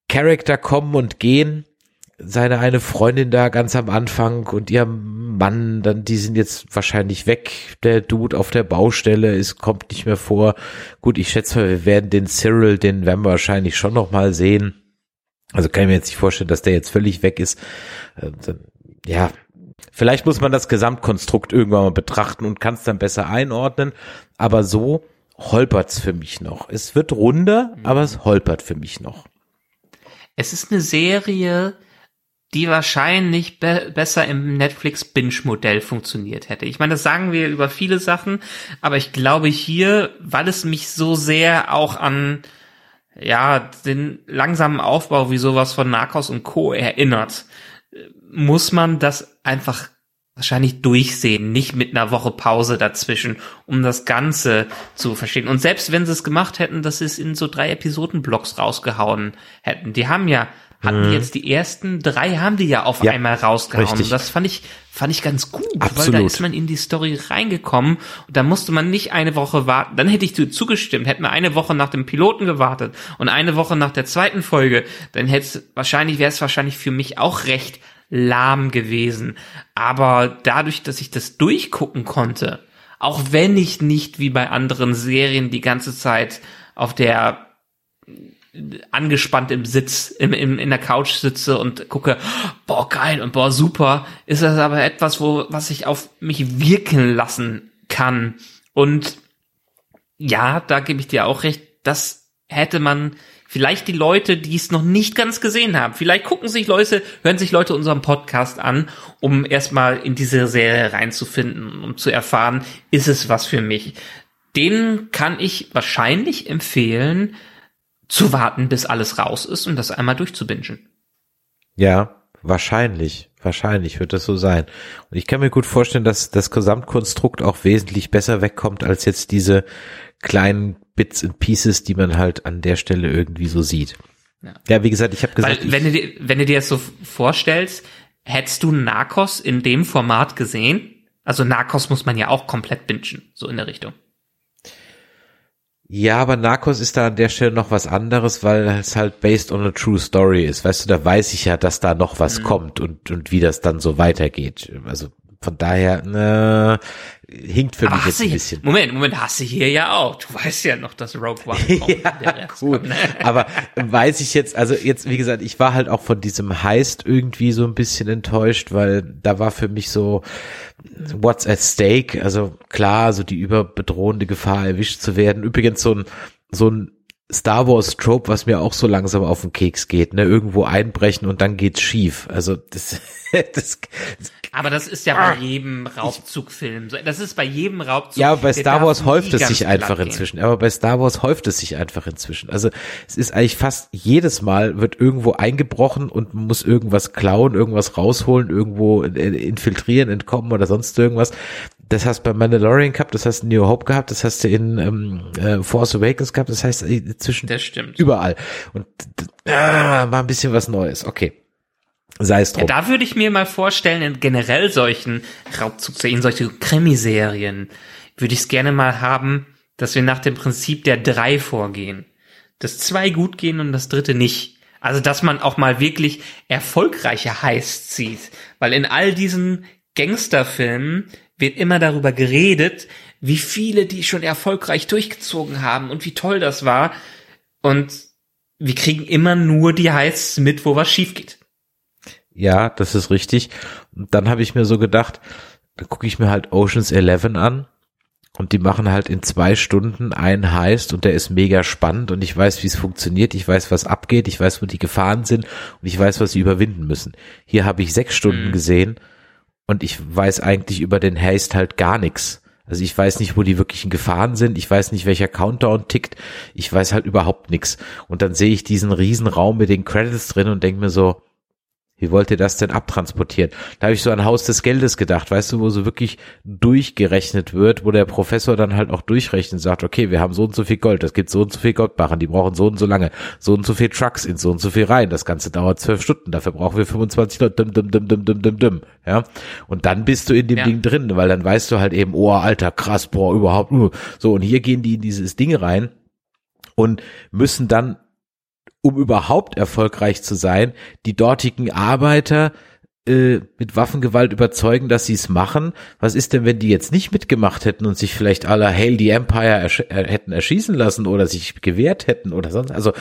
Charakter kommen und gehen seine eine Freundin da ganz am Anfang und ihr Mann, dann die sind jetzt wahrscheinlich weg. Der Dude auf der Baustelle ist kommt nicht mehr vor. Gut, ich schätze mal, wir werden den Cyril, den werden wir wahrscheinlich schon noch mal sehen. Also kann ich mir jetzt nicht vorstellen, dass der jetzt völlig weg ist. Äh, ja, vielleicht muss man das Gesamtkonstrukt irgendwann mal betrachten und kann es dann besser einordnen. Aber so holpert's für mich noch. Es wird runder, aber es holpert für mich noch. Es ist eine Serie, die wahrscheinlich be besser im Netflix Binge-Modell funktioniert hätte. Ich meine, das sagen wir über viele Sachen, aber ich glaube hier, weil es mich so sehr auch an ja den langsamen Aufbau wie sowas von Narcos und Co. erinnert, muss man das einfach wahrscheinlich durchsehen, nicht mit einer Woche Pause dazwischen, um das Ganze zu verstehen. Und selbst wenn sie es gemacht hätten, dass sie es in so drei Episodenblocks rausgehauen hätten, die haben ja hatten mhm. jetzt die ersten drei haben die ja auf ja, einmal rausgehauen. Richtig. Und das fand ich, fand ich ganz gut, Absolut. weil da ist man in die Story reingekommen und da musste man nicht eine Woche warten. Dann hätte ich zugestimmt, hätten wir eine Woche nach dem Piloten gewartet und eine Woche nach der zweiten Folge, dann hätte es wahrscheinlich, wäre es wahrscheinlich für mich auch recht lahm gewesen. Aber dadurch, dass ich das durchgucken konnte, auch wenn ich nicht wie bei anderen Serien die ganze Zeit auf der angespannt im Sitz, im, im, in der Couch sitze und gucke, boah, geil und boah, super, ist das aber etwas, wo, was ich auf mich wirken lassen kann. Und ja, da gebe ich dir auch recht, das hätte man vielleicht die Leute, die es noch nicht ganz gesehen haben, vielleicht gucken sich Leute, hören sich Leute unseren Podcast an, um erstmal in diese Serie reinzufinden, um zu erfahren, ist es was für mich. Den kann ich wahrscheinlich empfehlen, zu warten, bis alles raus ist und das einmal durchzubingen. Ja, wahrscheinlich. Wahrscheinlich wird das so sein. Und ich kann mir gut vorstellen, dass das Gesamtkonstrukt auch wesentlich besser wegkommt als jetzt diese kleinen Bits and Pieces, die man halt an der Stelle irgendwie so sieht. Ja, ja wie gesagt, ich habe gesagt. Weil, wenn, du dir, wenn du dir das so vorstellst, hättest du Narcos in dem Format gesehen? Also Narcos muss man ja auch komplett bingen, so in der Richtung. Ja, aber Narcos ist da an der Stelle noch was anderes, weil es halt based on a true story ist. Weißt du, da weiß ich ja, dass da noch was mhm. kommt und, und wie das dann so weitergeht. Also von daher, ne, hinkt für mich jetzt ein bisschen. Moment, Moment, hast du hier ja auch. Du weißt ja noch, dass Rogue One kommt. ja, gut. aber weiß ich jetzt, also jetzt, wie gesagt, ich war halt auch von diesem Heist irgendwie so ein bisschen enttäuscht, weil da war für mich so, what's at stake? Also klar, so die überbedrohende Gefahr erwischt zu werden. Übrigens so ein, so ein Star Wars Trope, was mir auch so langsam auf den Keks geht, ne, irgendwo einbrechen und dann geht's schief. Also das, das aber das ist ja bei ah. jedem Raubzugfilm so. Das ist bei jedem Raubzug. Ja, aber bei Star Wars häuft es sich einfach inzwischen. Aber bei Star Wars häuft es sich einfach inzwischen. Also es ist eigentlich fast jedes Mal wird irgendwo eingebrochen und man muss irgendwas klauen, irgendwas rausholen, irgendwo infiltrieren, entkommen oder sonst irgendwas das hast du bei Mandalorian gehabt, das hast du in New Hope gehabt, das hast du in ähm, äh, Force Awakens gehabt, das heißt äh, zwischen das stimmt. überall. Und äh, war ein bisschen was Neues. Okay. Sei es drum. Ja, da würde ich mir mal vorstellen, in generell solchen Raubzugserien, solche Krimiserien, würde ich es gerne mal haben, dass wir nach dem Prinzip der drei vorgehen. Dass zwei gut gehen und das dritte nicht. Also, dass man auch mal wirklich erfolgreiche Heists sieht. Weil in all diesen Gangsterfilmen wird immer darüber geredet, wie viele die schon erfolgreich durchgezogen haben und wie toll das war. Und wir kriegen immer nur die Heists mit, wo was schief geht. Ja, das ist richtig. Und dann habe ich mir so gedacht, da gucke ich mir halt Oceans 11 an und die machen halt in zwei Stunden einen Heist und der ist mega spannend und ich weiß, wie es funktioniert, ich weiß, was abgeht, ich weiß, wo die Gefahren sind und ich weiß, was sie überwinden müssen. Hier habe ich sechs Stunden mhm. gesehen und ich weiß eigentlich über den Haste halt gar nichts. Also ich weiß nicht, wo die wirklichen Gefahren sind. Ich weiß nicht, welcher Countdown tickt. Ich weiß halt überhaupt nichts. Und dann sehe ich diesen riesen Raum mit den Credits drin und denke mir so, wie wollt ihr das denn abtransportieren? Da habe ich so an Haus des Geldes gedacht, weißt du, wo so wirklich durchgerechnet wird, wo der Professor dann halt auch durchrechnet und sagt, okay, wir haben so und so viel Gold, das gibt so und so viel Goldbarren, die brauchen so und so lange, so und so viel Trucks in so und so viel rein, das Ganze dauert zwölf Stunden, dafür brauchen wir 25 Leute, dum, dum, dum, dum, dum, dum, dum, ja. Und dann bist du in dem ja. Ding drin, weil dann weißt du halt eben, oh, alter, krass, boah, überhaupt, uh. so, und hier gehen die in dieses Ding rein und müssen dann um überhaupt erfolgreich zu sein, die dortigen Arbeiter äh, mit Waffengewalt überzeugen, dass sie es machen. Was ist denn, wenn die jetzt nicht mitgemacht hätten und sich vielleicht alle Hail the Empire ersch äh, hätten erschießen lassen oder sich gewehrt hätten oder sonst? Also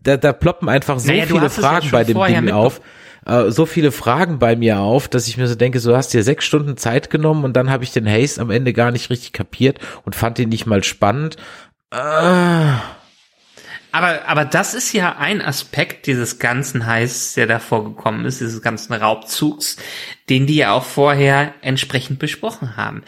da, da ploppen einfach so naja, viele Fragen ja bei dem Ding auf. Äh, so viele Fragen bei mir auf, dass ich mir so denke, so hast dir sechs Stunden Zeit genommen und dann habe ich den Haste am Ende gar nicht richtig kapiert und fand ihn nicht mal spannend. Äh, aber, aber das ist ja ein Aspekt dieses ganzen Heiß, der da vorgekommen ist, dieses ganzen Raubzugs, den die ja auch vorher entsprechend besprochen haben.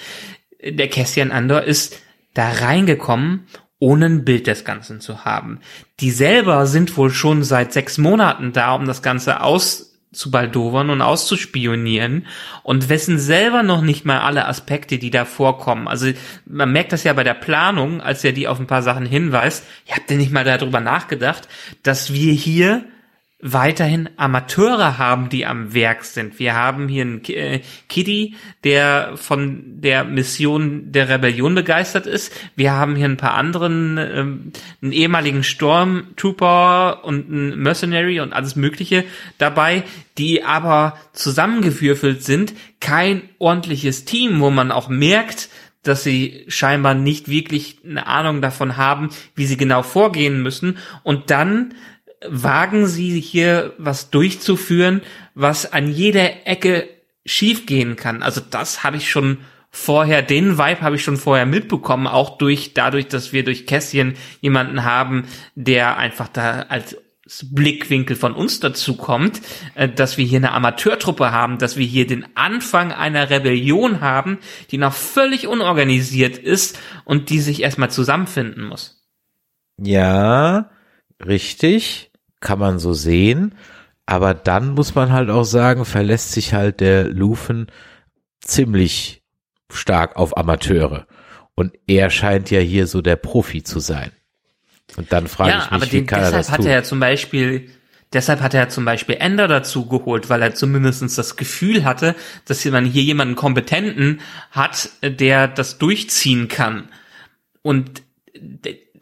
Der Cassian Andor ist da reingekommen, ohne ein Bild des Ganzen zu haben. Die selber sind wohl schon seit sechs Monaten da, um das Ganze aus zu baldowern und auszuspionieren und wissen selber noch nicht mal alle Aspekte, die da vorkommen. Also man merkt das ja bei der Planung, als er die auf ein paar Sachen hinweist. Ihr habt ja nicht mal darüber nachgedacht, dass wir hier weiterhin Amateure haben, die am Werk sind. Wir haben hier einen äh, Kitty, der von der Mission der Rebellion begeistert ist. Wir haben hier ein paar anderen, ähm, einen ehemaligen Stormtrooper und einen Mercenary und alles Mögliche dabei, die aber zusammengewürfelt sind. Kein ordentliches Team, wo man auch merkt, dass sie scheinbar nicht wirklich eine Ahnung davon haben, wie sie genau vorgehen müssen. Und dann wagen sie hier was durchzuführen, was an jeder Ecke schiefgehen kann. Also das habe ich schon vorher, den Vibe habe ich schon vorher mitbekommen, auch durch, dadurch, dass wir durch Kässchen jemanden haben, der einfach da als Blickwinkel von uns dazu kommt, äh, dass wir hier eine Amateurtruppe haben, dass wir hier den Anfang einer Rebellion haben, die noch völlig unorganisiert ist und die sich erstmal zusammenfinden muss. Ja, richtig kann man so sehen. Aber dann muss man halt auch sagen, verlässt sich halt der Lufen ziemlich stark auf Amateure. Und er scheint ja hier so der Profi zu sein. Und dann frage ja, ich mich, aber den, wie kann deshalb er das hat tun? er ja zum Beispiel, deshalb hat er ja zum Beispiel Ender dazu geholt, weil er zumindestens das Gefühl hatte, dass man hier jemanden Kompetenten hat, der das durchziehen kann. Und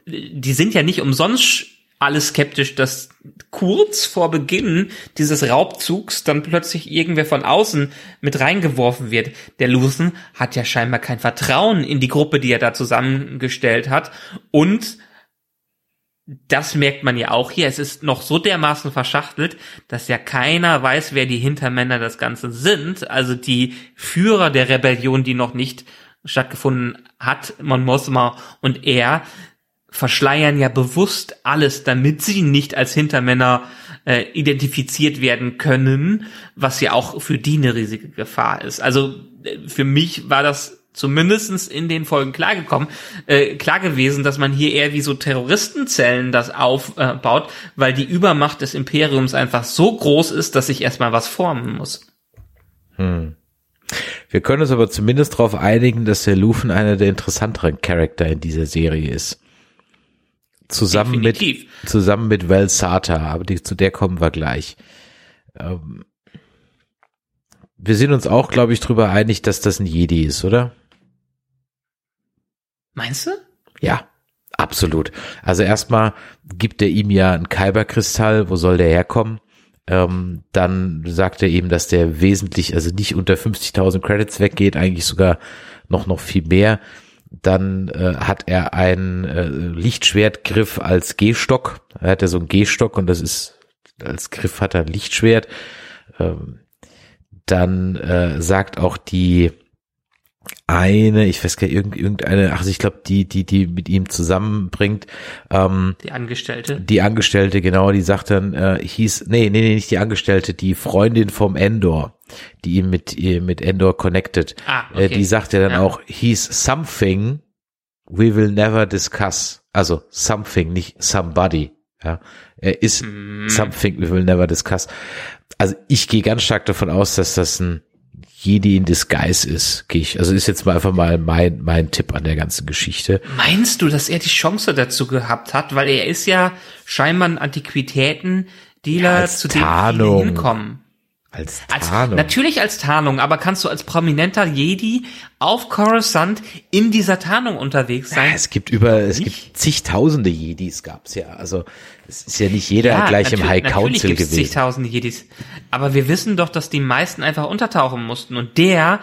die sind ja nicht umsonst alle skeptisch, dass kurz vor Beginn dieses Raubzugs dann plötzlich irgendwer von außen mit reingeworfen wird. Der Luthen hat ja scheinbar kein Vertrauen in die Gruppe, die er da zusammengestellt hat und das merkt man ja auch hier. Es ist noch so dermaßen verschachtelt, dass ja keiner weiß, wer die Hintermänner des Ganzen sind. Also die Führer der Rebellion, die noch nicht stattgefunden hat, Mon Mothma und er, verschleiern ja bewusst alles, damit sie nicht als Hintermänner äh, identifiziert werden können, was ja auch für die eine riesige Gefahr ist. Also äh, für mich war das zumindestens in den Folgen klar gekommen, äh, klar gewesen, dass man hier eher wie so Terroristenzellen das aufbaut, weil die Übermacht des Imperiums einfach so groß ist, dass sich erstmal was formen muss. Hm. Wir können uns aber zumindest darauf einigen, dass der Lufen einer der interessanteren Charakter in dieser Serie ist. Zusammen Definitiv. mit, zusammen mit Val Sata, aber die, zu der kommen wir gleich. Ähm, wir sind uns auch, glaube ich, drüber einig, dass das ein Jedi ist, oder? Meinst du? Ja, absolut. Also erstmal gibt er ihm ja einen Kyberkristall, wo soll der herkommen? Ähm, dann sagt er ihm, dass der wesentlich, also nicht unter 50.000 Credits weggeht, eigentlich sogar noch, noch viel mehr. Dann äh, hat er einen äh, Lichtschwertgriff als Gehstock. Er hat ja so einen Gehstock und das ist, als Griff hat er ein Lichtschwert. Ähm, dann äh, sagt auch die eine, ich weiß gar nicht, irgendeine, ach, ich glaube, die, die, die mit ihm zusammenbringt, ähm, Die Angestellte. die Angestellte, genau, die sagt dann, äh, hieß, nee, nee, nee, nicht die Angestellte, die Freundin vom Endor, die ihn mit, mit Endor connected, Ah, äh, okay. die sagt ja dann Ja. auch, he's something we will never discuss. Also something, nicht somebody. Ja, er ist Hm. something we will never discuss. Also ich gehe ganz stark davon aus, dass das ein Jedi in Disguise ist, gehe ich. Also ist jetzt mal einfach mal mein, mein Tipp an der ganzen Geschichte. Meinst du, dass er die Chance dazu gehabt hat? Weil er ist ja scheinbar ein Antiquitäten-Dealer, Ja, zu dem viele hinkommen. Als Als, Tarnung. natürlich als Tarnung, aber kannst du als prominenter Jedi auf Coruscant in dieser Tarnung unterwegs sein? Ja, es gibt über, es Nicht? gibt zigtausende Jedis gab's ja. Also es ist ja nicht jeder gleich im High natürlich Council gibt's gewesen. zigtausende Jedis. Aber wir wissen doch, dass die meisten einfach untertauchen mussten. Und der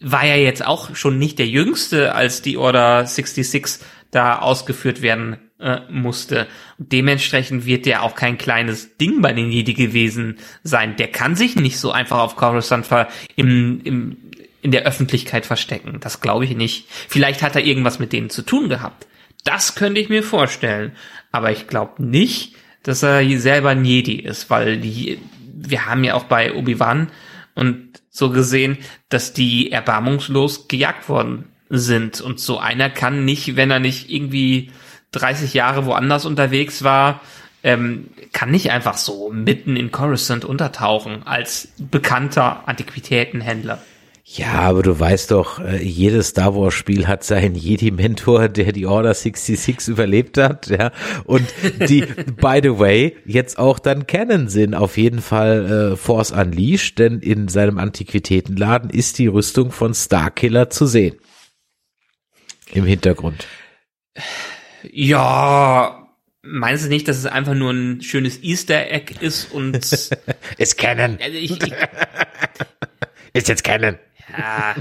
war ja jetzt auch schon nicht der jüngste, als die Order 66 da ausgeführt werden äh, musste. Und dementsprechend wird der auch kein kleines Ding bei den Jedi gewesen sein. Der kann sich nicht so einfach auf Coruscant im, im, in der Öffentlichkeit verstecken. Das glaube ich nicht. Vielleicht hat er irgendwas mit denen zu tun gehabt. Das könnte ich mir vorstellen. Aber ich glaube nicht, dass er selber ein Jedi ist, weil die, wir haben ja auch bei Obi-Wan und so gesehen, dass die erbarmungslos gejagt worden sind. Und so einer kann nicht, wenn er nicht irgendwie 30 Jahre woanders unterwegs war, ähm, kann nicht einfach so mitten in Coruscant untertauchen als bekannter Antiquitätenhändler. Ja, aber du weißt doch, äh, jedes Star Wars Spiel hat seinen Jedi-Mentor, der die Order 66 überlebt hat, ja. Und die, by the way, jetzt auch dann Canon sind auf jeden Fall äh, Force Unleashed, denn in seinem Antiquitätenladen ist die Rüstung von Starkiller zu sehen. Im Hintergrund. Ja, meinst du nicht, dass es einfach nur ein schönes Easter Egg ist und Ist Canon. also ich, ich Ist jetzt Canon. Ja,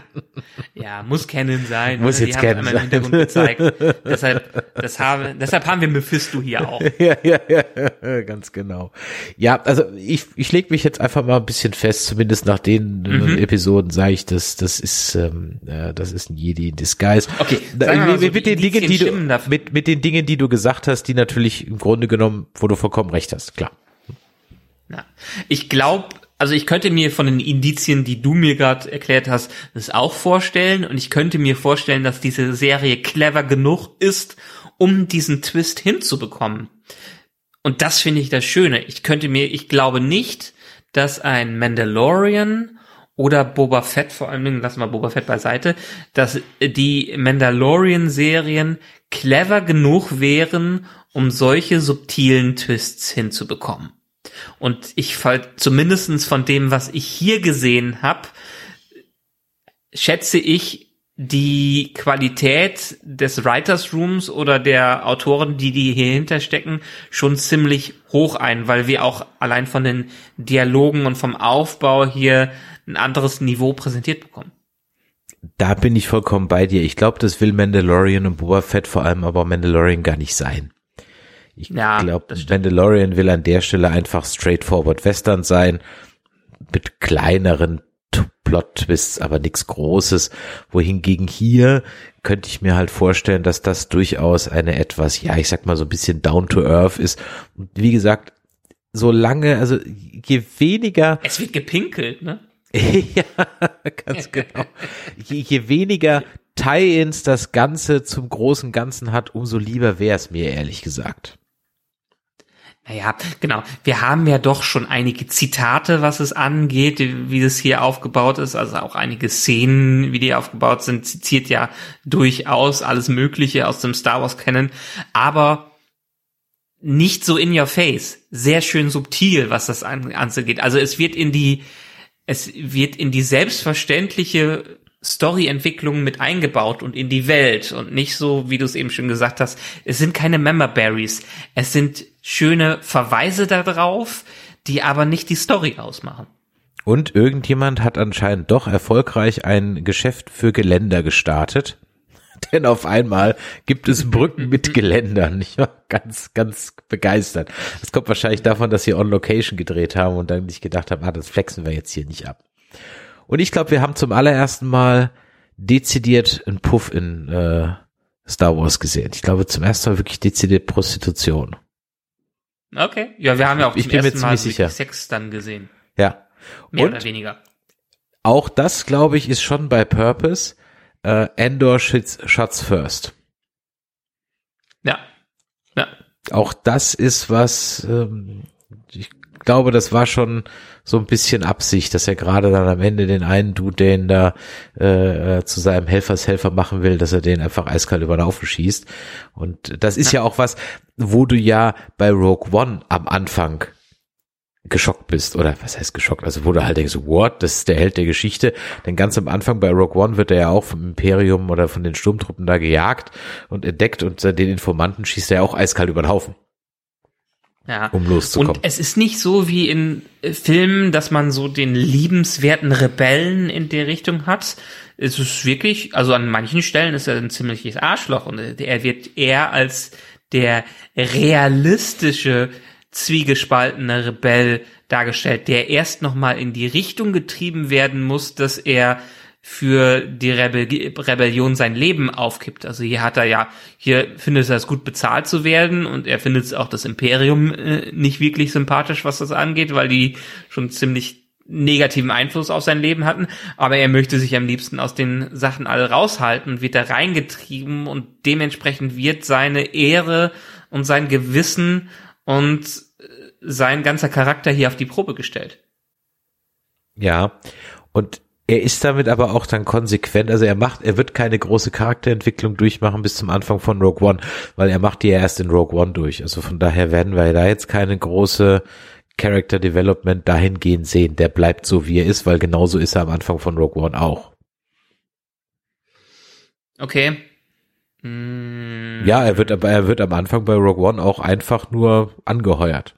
ja, muss Canon sein. Muss ne? jetzt Die haben Canon im Hintergrund gezeigt. deshalb, das haben, deshalb haben wir Mephisto hier auch. ja, ja, ja, ganz genau. Ja, also ich, ich lege mich jetzt einfach mal ein bisschen fest, zumindest nach den Mhm. äh, Episoden sage ich, das, das ist, ähm, äh, das ist ein Jedi in Disguise. Okay, sagen wir mit, so, mit den Dingen, die du, mit, mit den Dingen, die du gesagt hast, die natürlich im Grunde genommen, wo du vollkommen recht hast, klar. Ja. Ich glaube, also ich könnte mir von den Indizien, die du mir gerade erklärt hast, das auch vorstellen und ich könnte mir vorstellen, dass diese Serie clever genug ist, um diesen Twist hinzubekommen. Und das finde ich das Schöne. Ich könnte mir, ich glaube nicht, dass ein Mandalorian oder Boba Fett, vor allen Dingen, lassen wir Boba Fett beiseite, dass die Mandalorian-Serien clever genug wären, um solche subtilen Twists hinzubekommen. Und ich fall zumindestens von dem, was ich hier gesehen habe, schätze ich die Qualität des Writers Rooms oder der Autoren, die die hier hinterstecken, schon ziemlich hoch ein, weil wir auch allein von den Dialogen und vom Aufbau hier ein anderes Niveau präsentiert bekommen. Da bin ich vollkommen bei dir. Ich glaube, das will Mandalorian und Boba Fett vor allem aber Mandalorian gar nicht sein. Ich Ja, glaube. Mandalorian will an der Stelle einfach straightforward Western sein, mit kleineren Plot-Twists, aber nichts Großes. Wohingegen hier könnte ich mir halt vorstellen, dass das durchaus eine etwas, ja, ich sag mal so ein bisschen down to earth ist. Und wie gesagt, so lange, also je weniger. Es wird gepinkelt, ne? ja, ganz genau. Je, je weniger Tie-ins das Ganze zum großen Ganzen hat, umso lieber wäre es mir, ehrlich gesagt. Naja, genau. Wir haben ja doch schon einige Zitate, was es angeht, wie das hier aufgebaut ist. Also auch einige Szenen, wie die aufgebaut sind, zitiert ja durchaus alles Mögliche aus dem Star Wars kennen. Aber nicht so in your face. Sehr schön subtil, was das angeht. Also es wird in die, es wird in die selbstverständliche Storyentwicklung mit eingebaut und in die Welt und nicht so, wie du es eben schon gesagt hast, es sind keine Member Berries. Es sind schöne Verweise darauf, die aber nicht die Story ausmachen. Und irgendjemand hat anscheinend doch erfolgreich ein Geschäft für Geländer gestartet. Denn auf einmal gibt es Brücken mit Geländern. Ich war ganz, ganz begeistert. Das kommt wahrscheinlich davon, dass sie on Location gedreht haben und dann nicht gedacht haben, ah, das flexen wir jetzt hier nicht ab. Und ich glaube, wir haben zum allerersten Mal dezidiert einen Puff in äh, Star Wars gesehen. Ich glaube, zum ersten Mal wirklich dezidiert Prostitution. Okay. Ja, wir haben ja auch ich zum ersten Mal sicher. Sex dann gesehen. Ja. Mehr Und oder weniger. auch das, glaube ich, ist schon bei Purpose. Äh, Endor Shots, Shots First. Ja. Ja. Auch das ist was, ähm, ich glaube, das war schon so ein bisschen Absicht, dass er gerade dann am Ende den einen Dude, den da äh, äh, zu seinem Helfershelfer machen will, dass er den einfach eiskalt über den Haufen schießt. Und das ist ja. ja auch was, wo du ja bei Rogue One am Anfang geschockt bist oder was heißt geschockt, also wo du halt denkst, what, das ist der Held der Geschichte, denn ganz am Anfang bei Rogue One wird er ja auch vom Imperium oder von den Sturmtruppen da gejagt und entdeckt und den Informanten schießt er ja auch eiskalt über den Haufen. Ja. Um loszukommen. Und es ist nicht so wie in äh, Filmen, dass man so den liebenswerten Rebellen in der Richtung hat. Es ist wirklich, also an manchen Stellen ist er ein ziemliches Arschloch und er wird eher als der realistische, zwiegespaltene Rebell dargestellt, der erst nochmal in die Richtung getrieben werden muss, dass er für die Rebell Rebellion sein Leben aufkippt. Also hier hat er ja, hier findet er es gut bezahlt zu werden und er findet auch das Imperium äh, nicht wirklich sympathisch, was das angeht, weil die schon ziemlich negativen Einfluss auf sein Leben hatten, aber er möchte sich am liebsten aus den Sachen alle raushalten und wird da reingetrieben und dementsprechend wird seine Ehre und sein Gewissen und äh, sein ganzer Charakter hier auf die Probe gestellt. Ja, und er ist damit aber auch dann konsequent, also er macht, er wird keine große Charakterentwicklung durchmachen bis zum Anfang von Rogue One, weil er macht die ja erst in Rogue One durch. Also von daher werden wir da jetzt keine große Character Development dahingehend sehen. Der bleibt so, wie er ist, weil genauso ist er am Anfang von Rogue One auch. Okay. Mm. Ja, er wird aber, er wird am Anfang bei Rogue One auch einfach nur angeheuert.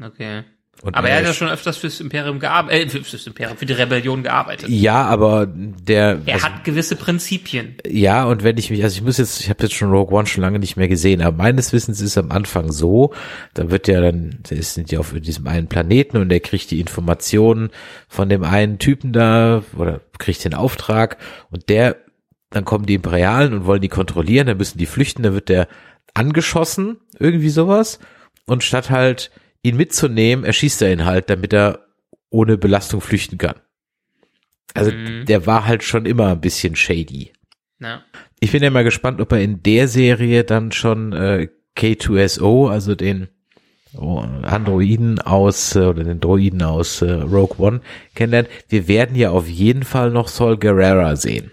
Okay. Und Aber er hat ja schon öfters fürs Imperium gearbeitet, äh, fürs Imperium, für die Rebellion gearbeitet. Ja, aber der. Er also, hat gewisse Prinzipien. Ja, und wenn ich mich, also ich muss jetzt, ich habe jetzt schon Rogue One schon lange nicht mehr gesehen, aber meines Wissens ist am Anfang so, da wird ja dann, der ist sind ja auf diesem einen Planeten und der kriegt die Informationen von dem einen Typen da oder kriegt den Auftrag und der, dann kommen die Imperialen und wollen die kontrollieren, dann müssen die flüchten, dann wird der angeschossen, irgendwie sowas und statt halt ihn mitzunehmen, erschießt er ihn halt, damit er ohne Belastung flüchten kann. Also Mhm. der war halt schon immer ein bisschen shady. Ja. Ich bin ja mal gespannt, ob er in der Serie dann schon äh, K2SO, also den oh, Androiden aus äh, oder den Droiden aus äh, Rogue One kennenlernt. Wir werden ja auf jeden Fall noch Sol Guerrera sehen.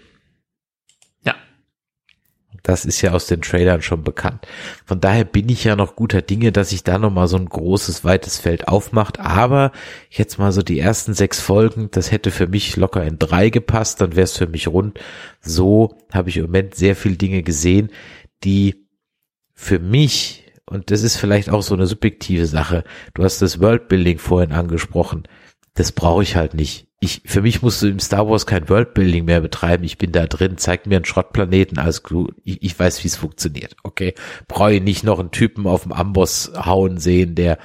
Das ist ja aus den Trailern schon bekannt. Von daher bin ich ja noch guter Dinge, dass sich da nochmal so ein großes, weites Feld aufmacht. Aber jetzt mal so die ersten sechs Folgen, das hätte für mich locker in drei gepasst, dann wäre es für mich rund. So habe ich im Moment sehr viele Dinge gesehen, die für mich, und das ist vielleicht auch so eine subjektive Sache, du hast das Worldbuilding vorhin angesprochen, das brauche ich halt nicht. Ich, für mich musst du im Star Wars kein Worldbuilding mehr betreiben. Ich bin da drin, zeig mir einen Schrottplaneten, alles gut. Ich, ich weiß, wie es funktioniert. Okay, brauche ich nicht noch einen Typen auf dem Amboss hauen sehen, der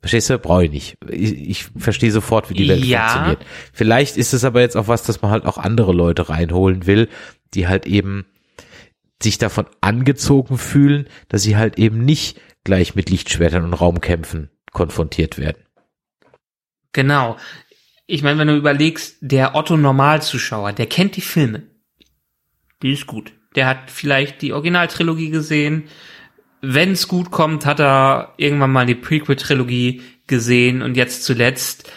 Verstehst du? Brauche ich nicht. Ich, ich verstehe sofort, wie die Welt Ja. funktioniert. Vielleicht ist es aber jetzt auch was, dass man halt auch andere Leute reinholen will, die halt eben sich davon angezogen fühlen, dass sie halt eben nicht gleich mit Lichtschwertern und Raumkämpfen konfrontiert werden. Genau. Ich meine, wenn du überlegst, der Otto Normalzuschauer, der kennt die Filme. Die ist gut. Der hat vielleicht die Originaltrilogie gesehen. Wenn es gut kommt, hat er irgendwann mal die Prequel-Trilogie gesehen und jetzt zuletzt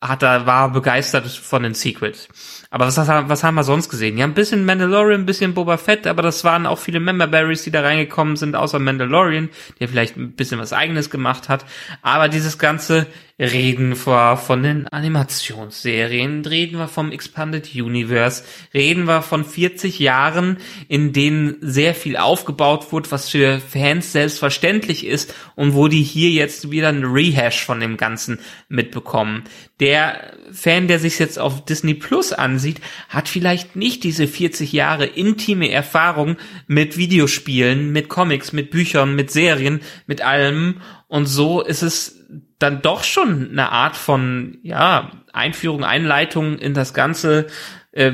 hat er, war begeistert von den Sequels. Aber was, was haben wir sonst gesehen? Ja, ein bisschen Mandalorian, ein bisschen Boba Fett, aber das waren auch viele Member Berries, die da reingekommen sind, außer Mandalorian, der vielleicht ein bisschen was eigenes gemacht hat. Aber dieses ganze Reden wir von den Animationsserien, reden wir vom Expanded Universe, reden wir von 40 Jahren, in denen sehr viel aufgebaut wurde, was für Fans selbstverständlich ist und wo die hier jetzt wieder ein Rehash von dem Ganzen mitbekommen. Der Fan, der sich jetzt auf Disney Plus ansieht, hat vielleicht nicht diese 40 Jahre intime Erfahrung mit Videospielen, mit Comics, mit Büchern, mit Serien, mit allem. Und so ist es dann doch schon eine Art von, ja, Einführung, Einleitung in das Ganze, äh,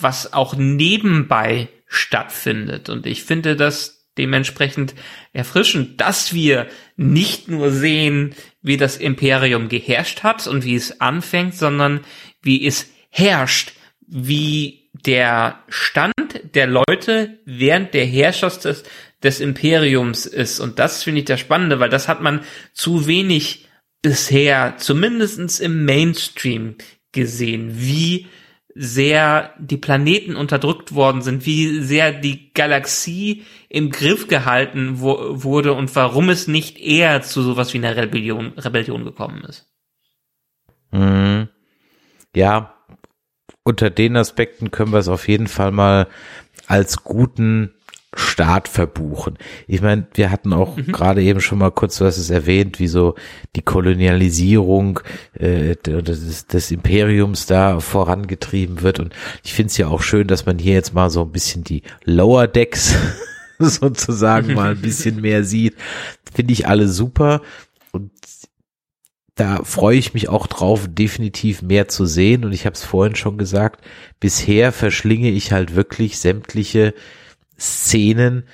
was auch nebenbei stattfindet. Und ich finde das dementsprechend erfrischend, dass wir nicht nur sehen, wie das Imperium geherrscht hat und wie es anfängt, sondern wie es herrscht, wie der Stand der Leute während der Herrschaft des, des Imperiums ist. Und das finde ich das Spannende, weil das hat man zu wenig bisher, zumindestens im Mainstream gesehen, wie sehr die Planeten unterdrückt worden sind, wie sehr die Galaxie im Griff gehalten wo, wurde und warum es nicht eher zu sowas wie einer Rebellion, Rebellion gekommen ist. Mhm. Ja, unter den Aspekten können wir es auf jeden Fall mal als guten Start verbuchen. Ich meine, wir hatten auch mhm. gerade eben schon mal kurz was es erwähnt, wie so die Kolonialisierung äh, des, des Imperiums da vorangetrieben wird. Und ich finde es ja auch schön, dass man hier jetzt mal so ein bisschen die Lower Decks sozusagen mal ein bisschen mehr sieht. Finde ich alle super. Und da freue ich mich auch drauf, definitiv mehr zu sehen. Und ich habe es vorhin schon gesagt, bisher verschlinge ich halt wirklich sämtliche Szenen,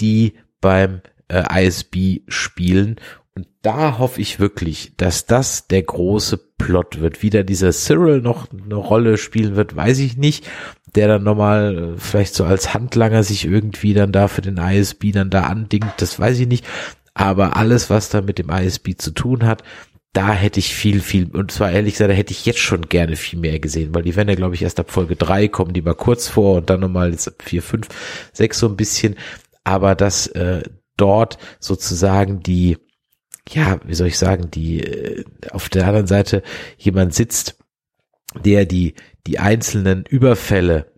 die beim äh, ISB spielen. Und da hoffe ich wirklich, dass das der große Plot wird. Wie da dieser Cyril noch eine Rolle spielen wird, weiß ich nicht. Der dann nochmal äh, vielleicht so als Handlanger sich irgendwie dann da für den ISB dann da andingt, das weiß ich nicht. Aber alles, was da mit dem ISB zu tun hat, da hätte ich viel, viel, und zwar ehrlich gesagt, da hätte ich jetzt schon gerne viel mehr gesehen, weil die werden ja, glaube ich, erst ab Folge drei kommen, die mal kurz vor und dann nochmal jetzt ab vier, fünf, sechs so ein bisschen, aber dass äh, dort sozusagen die, ja, wie soll ich sagen, die äh, auf der anderen Seite jemand sitzt, der die, die einzelnen Überfälle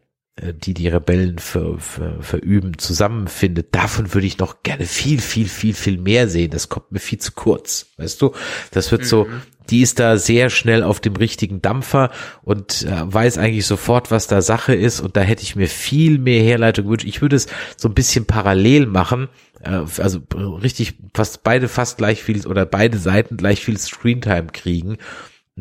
die die Rebellen ver, ver, verüben, zusammenfindet. Davon würde ich noch gerne viel, viel, viel, viel mehr sehen. Das kommt mir viel zu kurz. Weißt du? Das wird mhm. so, die ist da sehr schnell auf dem richtigen Dampfer und äh, weiß eigentlich sofort, was da Sache ist. Und da hätte ich mir viel mehr Herleitung gewünscht. Ich würde es so ein bisschen parallel machen. Äh, also richtig fast beide fast gleich viel oder beide Seiten gleich viel Screentime kriegen.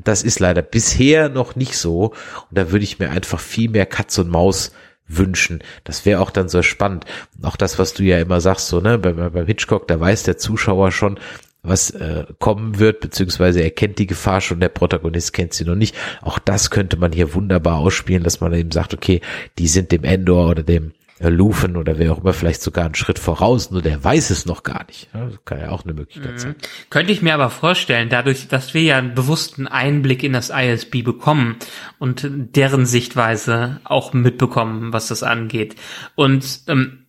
Das ist leider bisher noch nicht so. Und da würde ich mir einfach viel mehr Katz und Maus wünschen. Das wäre auch dann so spannend. Auch das, was du ja immer sagst, so, ne, beim, beim Hitchcock, da weiß der Zuschauer schon, was äh, kommen wird, beziehungsweise er kennt die Gefahr schon, der Protagonist kennt sie noch nicht. Auch das könnte man hier wunderbar ausspielen, dass man eben sagt, okay, die sind dem Endor oder dem Lufen oder wer auch immer vielleicht sogar einen Schritt voraus, nur der weiß es noch gar nicht. Das kann ja auch eine Möglichkeit mhm. sein. Könnte ich mir aber vorstellen, dadurch, dass wir ja einen bewussten Einblick in das ISB bekommen und deren Sichtweise auch mitbekommen, was das angeht. Und ähm,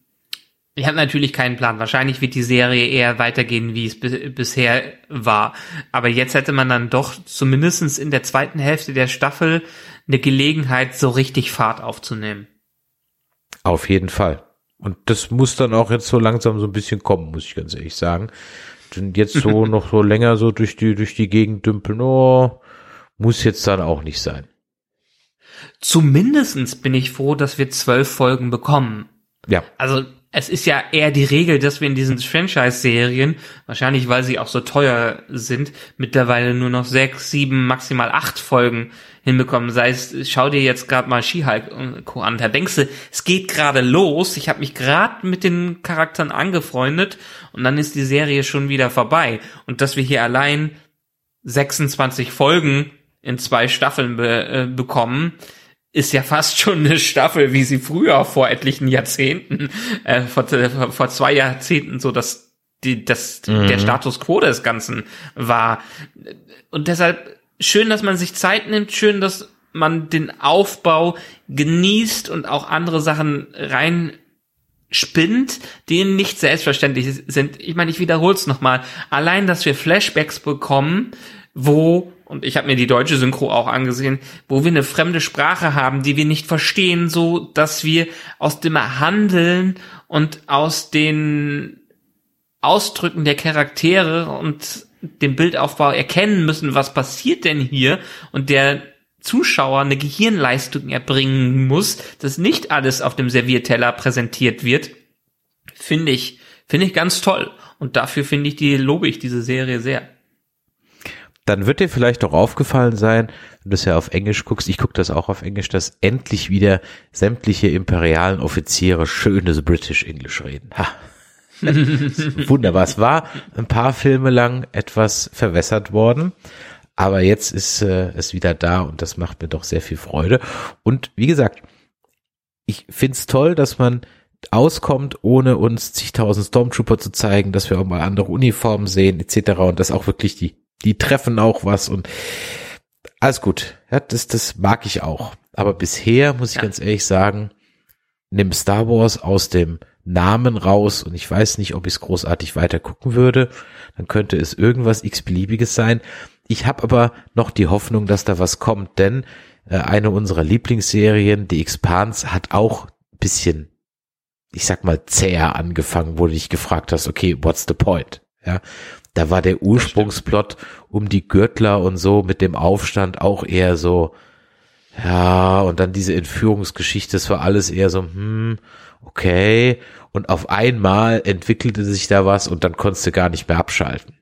ich habe natürlich keinen Plan. Wahrscheinlich wird die Serie eher weitergehen, wie es bisher war. Aber jetzt hätte man dann doch zumindestens in der zweiten Hälfte der Staffel eine Gelegenheit, so richtig Fahrt aufzunehmen. Auf jeden Fall. Und das muss dann auch jetzt so langsam so ein bisschen kommen, muss ich ganz ehrlich sagen. Denn jetzt so noch so länger so durch die, durch die Gegend dümpeln, oh, muss jetzt dann auch nicht sein. Zumindestens bin ich froh, dass wir zwölf Folgen bekommen. Ja. Also es ist ja eher die Regel, dass wir in diesen Franchise-Serien, wahrscheinlich weil sie auch so teuer sind, mittlerweile nur noch sechs, sieben, maximal acht Folgen hinbekommen. Sei es, schau dir jetzt gerade mal She-Hulk und Co. an. Da denkst du, es geht gerade los. Ich habe mich gerade mit den Charakteren angefreundet und dann ist die Serie schon wieder vorbei. Und dass wir hier allein 26 Folgen in zwei Staffeln be äh, bekommen, ist ja fast schon eine Staffel, wie sie früher vor etlichen Jahrzehnten, äh, vor, vor zwei Jahrzehnten so dass die, das, mhm. der Status quo des Ganzen war. Und deshalb schön, dass man sich Zeit nimmt, schön, dass man den Aufbau genießt und auch andere Sachen rein spinnt, die nicht selbstverständlich sind. Ich meine, ich wiederhole es nochmal. Allein, dass wir Flashbacks bekommen, wo, und ich habe mir die deutsche Synchro auch angesehen, wo wir eine fremde Sprache haben, die wir nicht verstehen, so dass wir aus dem Handeln und aus den Ausdrücken der Charaktere und dem Bildaufbau erkennen müssen, was passiert denn hier und der Zuschauer eine Gehirnleistung erbringen muss, dass nicht alles auf dem Servierteller präsentiert wird, finde ich, finde ich ganz toll. Und dafür finde ich die, lobe ich diese Serie sehr. Dann wird dir vielleicht auch aufgefallen sein, wenn du es ja auf Englisch guckst, ich gucke das auch auf Englisch, dass endlich wieder sämtliche imperialen Offiziere schönes British English reden. Ha. Wunderbar. Es war ein paar Filme lang etwas verwässert worden. Aber jetzt ist äh, es wieder da und das macht mir doch sehr viel Freude. Und wie gesagt, ich find's toll, dass man auskommt, ohne uns zigtausend Stormtrooper zu zeigen, dass wir auch mal andere Uniformen sehen, etc. Und das auch wirklich die, die treffen auch was und alles gut. Ja, das, das mag ich auch. Aber bisher muss ich ja. ganz ehrlich sagen, nimm Star Wars aus dem Namen raus und ich weiß nicht, ob ich es großartig weiter gucken würde. Dann könnte es irgendwas x-beliebiges sein. Ich habe aber noch die Hoffnung, dass da was kommt, denn äh, eine unserer Lieblingsserien, die Expans, hat auch bisschen, ich sag mal, zäher angefangen, wo du dich gefragt hast, okay, what's the point? Ja, da war der Ursprungsplot um die Gürtler und so mit dem Aufstand auch eher so, ja, und dann diese Entführungsgeschichte, das war alles eher so, hm, okay. Und auf einmal entwickelte sich da was und dann konntest du gar nicht mehr abschalten.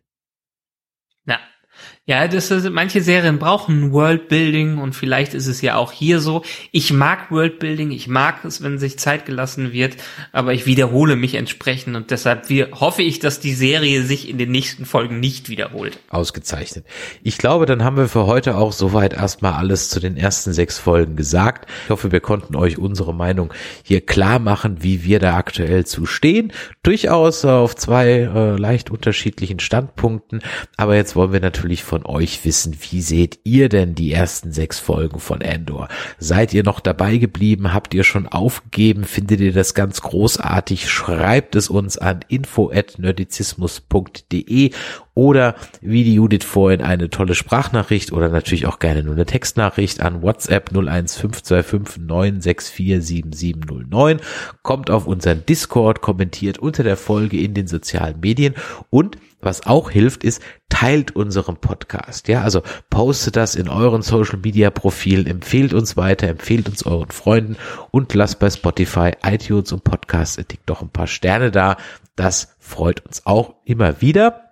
Ja, das ist, manche Serien brauchen Worldbuilding und vielleicht ist es ja auch hier so. Ich mag Worldbuilding, ich mag es, wenn sich Zeit gelassen wird, aber ich wiederhole mich entsprechend und deshalb wir, hoffe ich, dass die Serie sich in den nächsten Folgen nicht wiederholt. Ausgezeichnet. Ich glaube, dann haben wir für heute auch soweit erstmal alles zu den ersten sechs Folgen gesagt. Ich hoffe, wir konnten euch unsere Meinung hier klar machen, wie wir da aktuell zu stehen. Durchaus auf zwei äh, leicht unterschiedlichen Standpunkten, aber jetzt wollen wir natürlich von von euch wissen, wie seht ihr denn die ersten sechs Folgen von Endor? Seid ihr noch dabei geblieben? Habt ihr schon aufgegeben? Findet ihr das ganz großartig? Schreibt es uns an info@nerdizismus.de oder wie die Judith vorhin eine tolle Sprachnachricht oder natürlich auch gerne nur eine Textnachricht an WhatsApp 01525 9647709. Kommt auf unseren Discord, kommentiert unter der Folge in den sozialen Medien und was auch hilft, ist, teilt unseren Podcast. Ja, also postet das in euren Social Media Profilen, empfehlt uns weiter, empfehlt uns euren Freunden und lasst bei Spotify, iTunes und Podcast Addict doch ein paar Sterne da. Das freut uns auch immer wieder.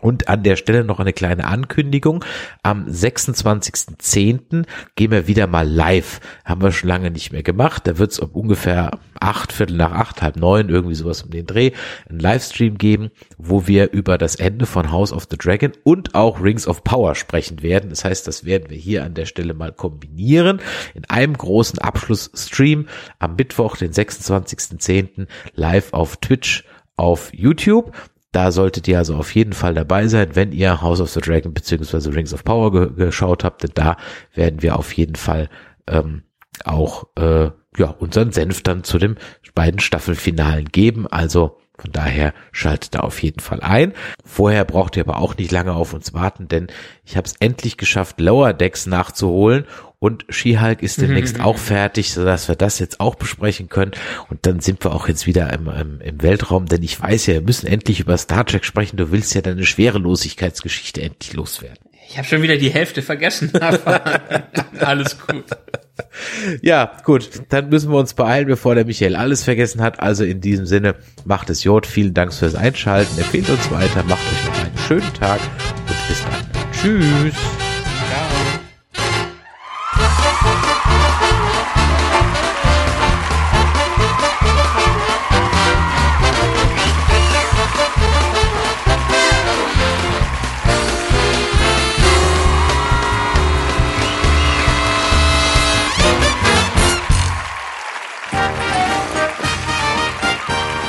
Und an der Stelle noch eine kleine Ankündigung. Am 26.10. gehen wir wieder mal live. Haben wir schon lange nicht mehr gemacht. Da wird es um ungefähr acht, Viertel nach acht, halb neun, irgendwie sowas um den Dreh, einen Livestream geben, wo wir über das Ende von House of the Dragon und auch Rings of Power sprechen werden. Das heißt, das werden wir hier an der Stelle mal kombinieren in einem großen Abschlussstream am Mittwoch, den 26.10. live auf Twitch auf YouTube. Da solltet ihr also auf jeden Fall dabei sein, wenn ihr House of the Dragon beziehungsweise Rings of Power ge geschaut habt, denn da werden wir auf jeden Fall ähm, auch äh, ja unseren Senf dann zu den beiden Staffelfinalen geben. Also von daher schaltet da auf jeden Fall ein. Vorher braucht ihr aber auch nicht lange auf uns warten, denn ich habe es endlich geschafft, Lower Decks nachzuholen und She-Hulk ist demnächst mhm. auch fertig, sodass wir das jetzt auch besprechen können. Und dann sind wir auch jetzt wieder im, im, im Weltraum, denn ich weiß ja, wir müssen endlich über Star Trek sprechen. Du willst ja deine Schwerelosigkeitsgeschichte endlich loswerden. Ich habe schon wieder die Hälfte vergessen, aber alles gut. Ja, gut, dann müssen wir uns beeilen, bevor der Michael alles vergessen hat. Also in diesem Sinne, macht es Jod. Vielen Dank fürs Einschalten. Empfehlt uns weiter, macht euch noch einen schönen Tag und bis dann. Tschüss.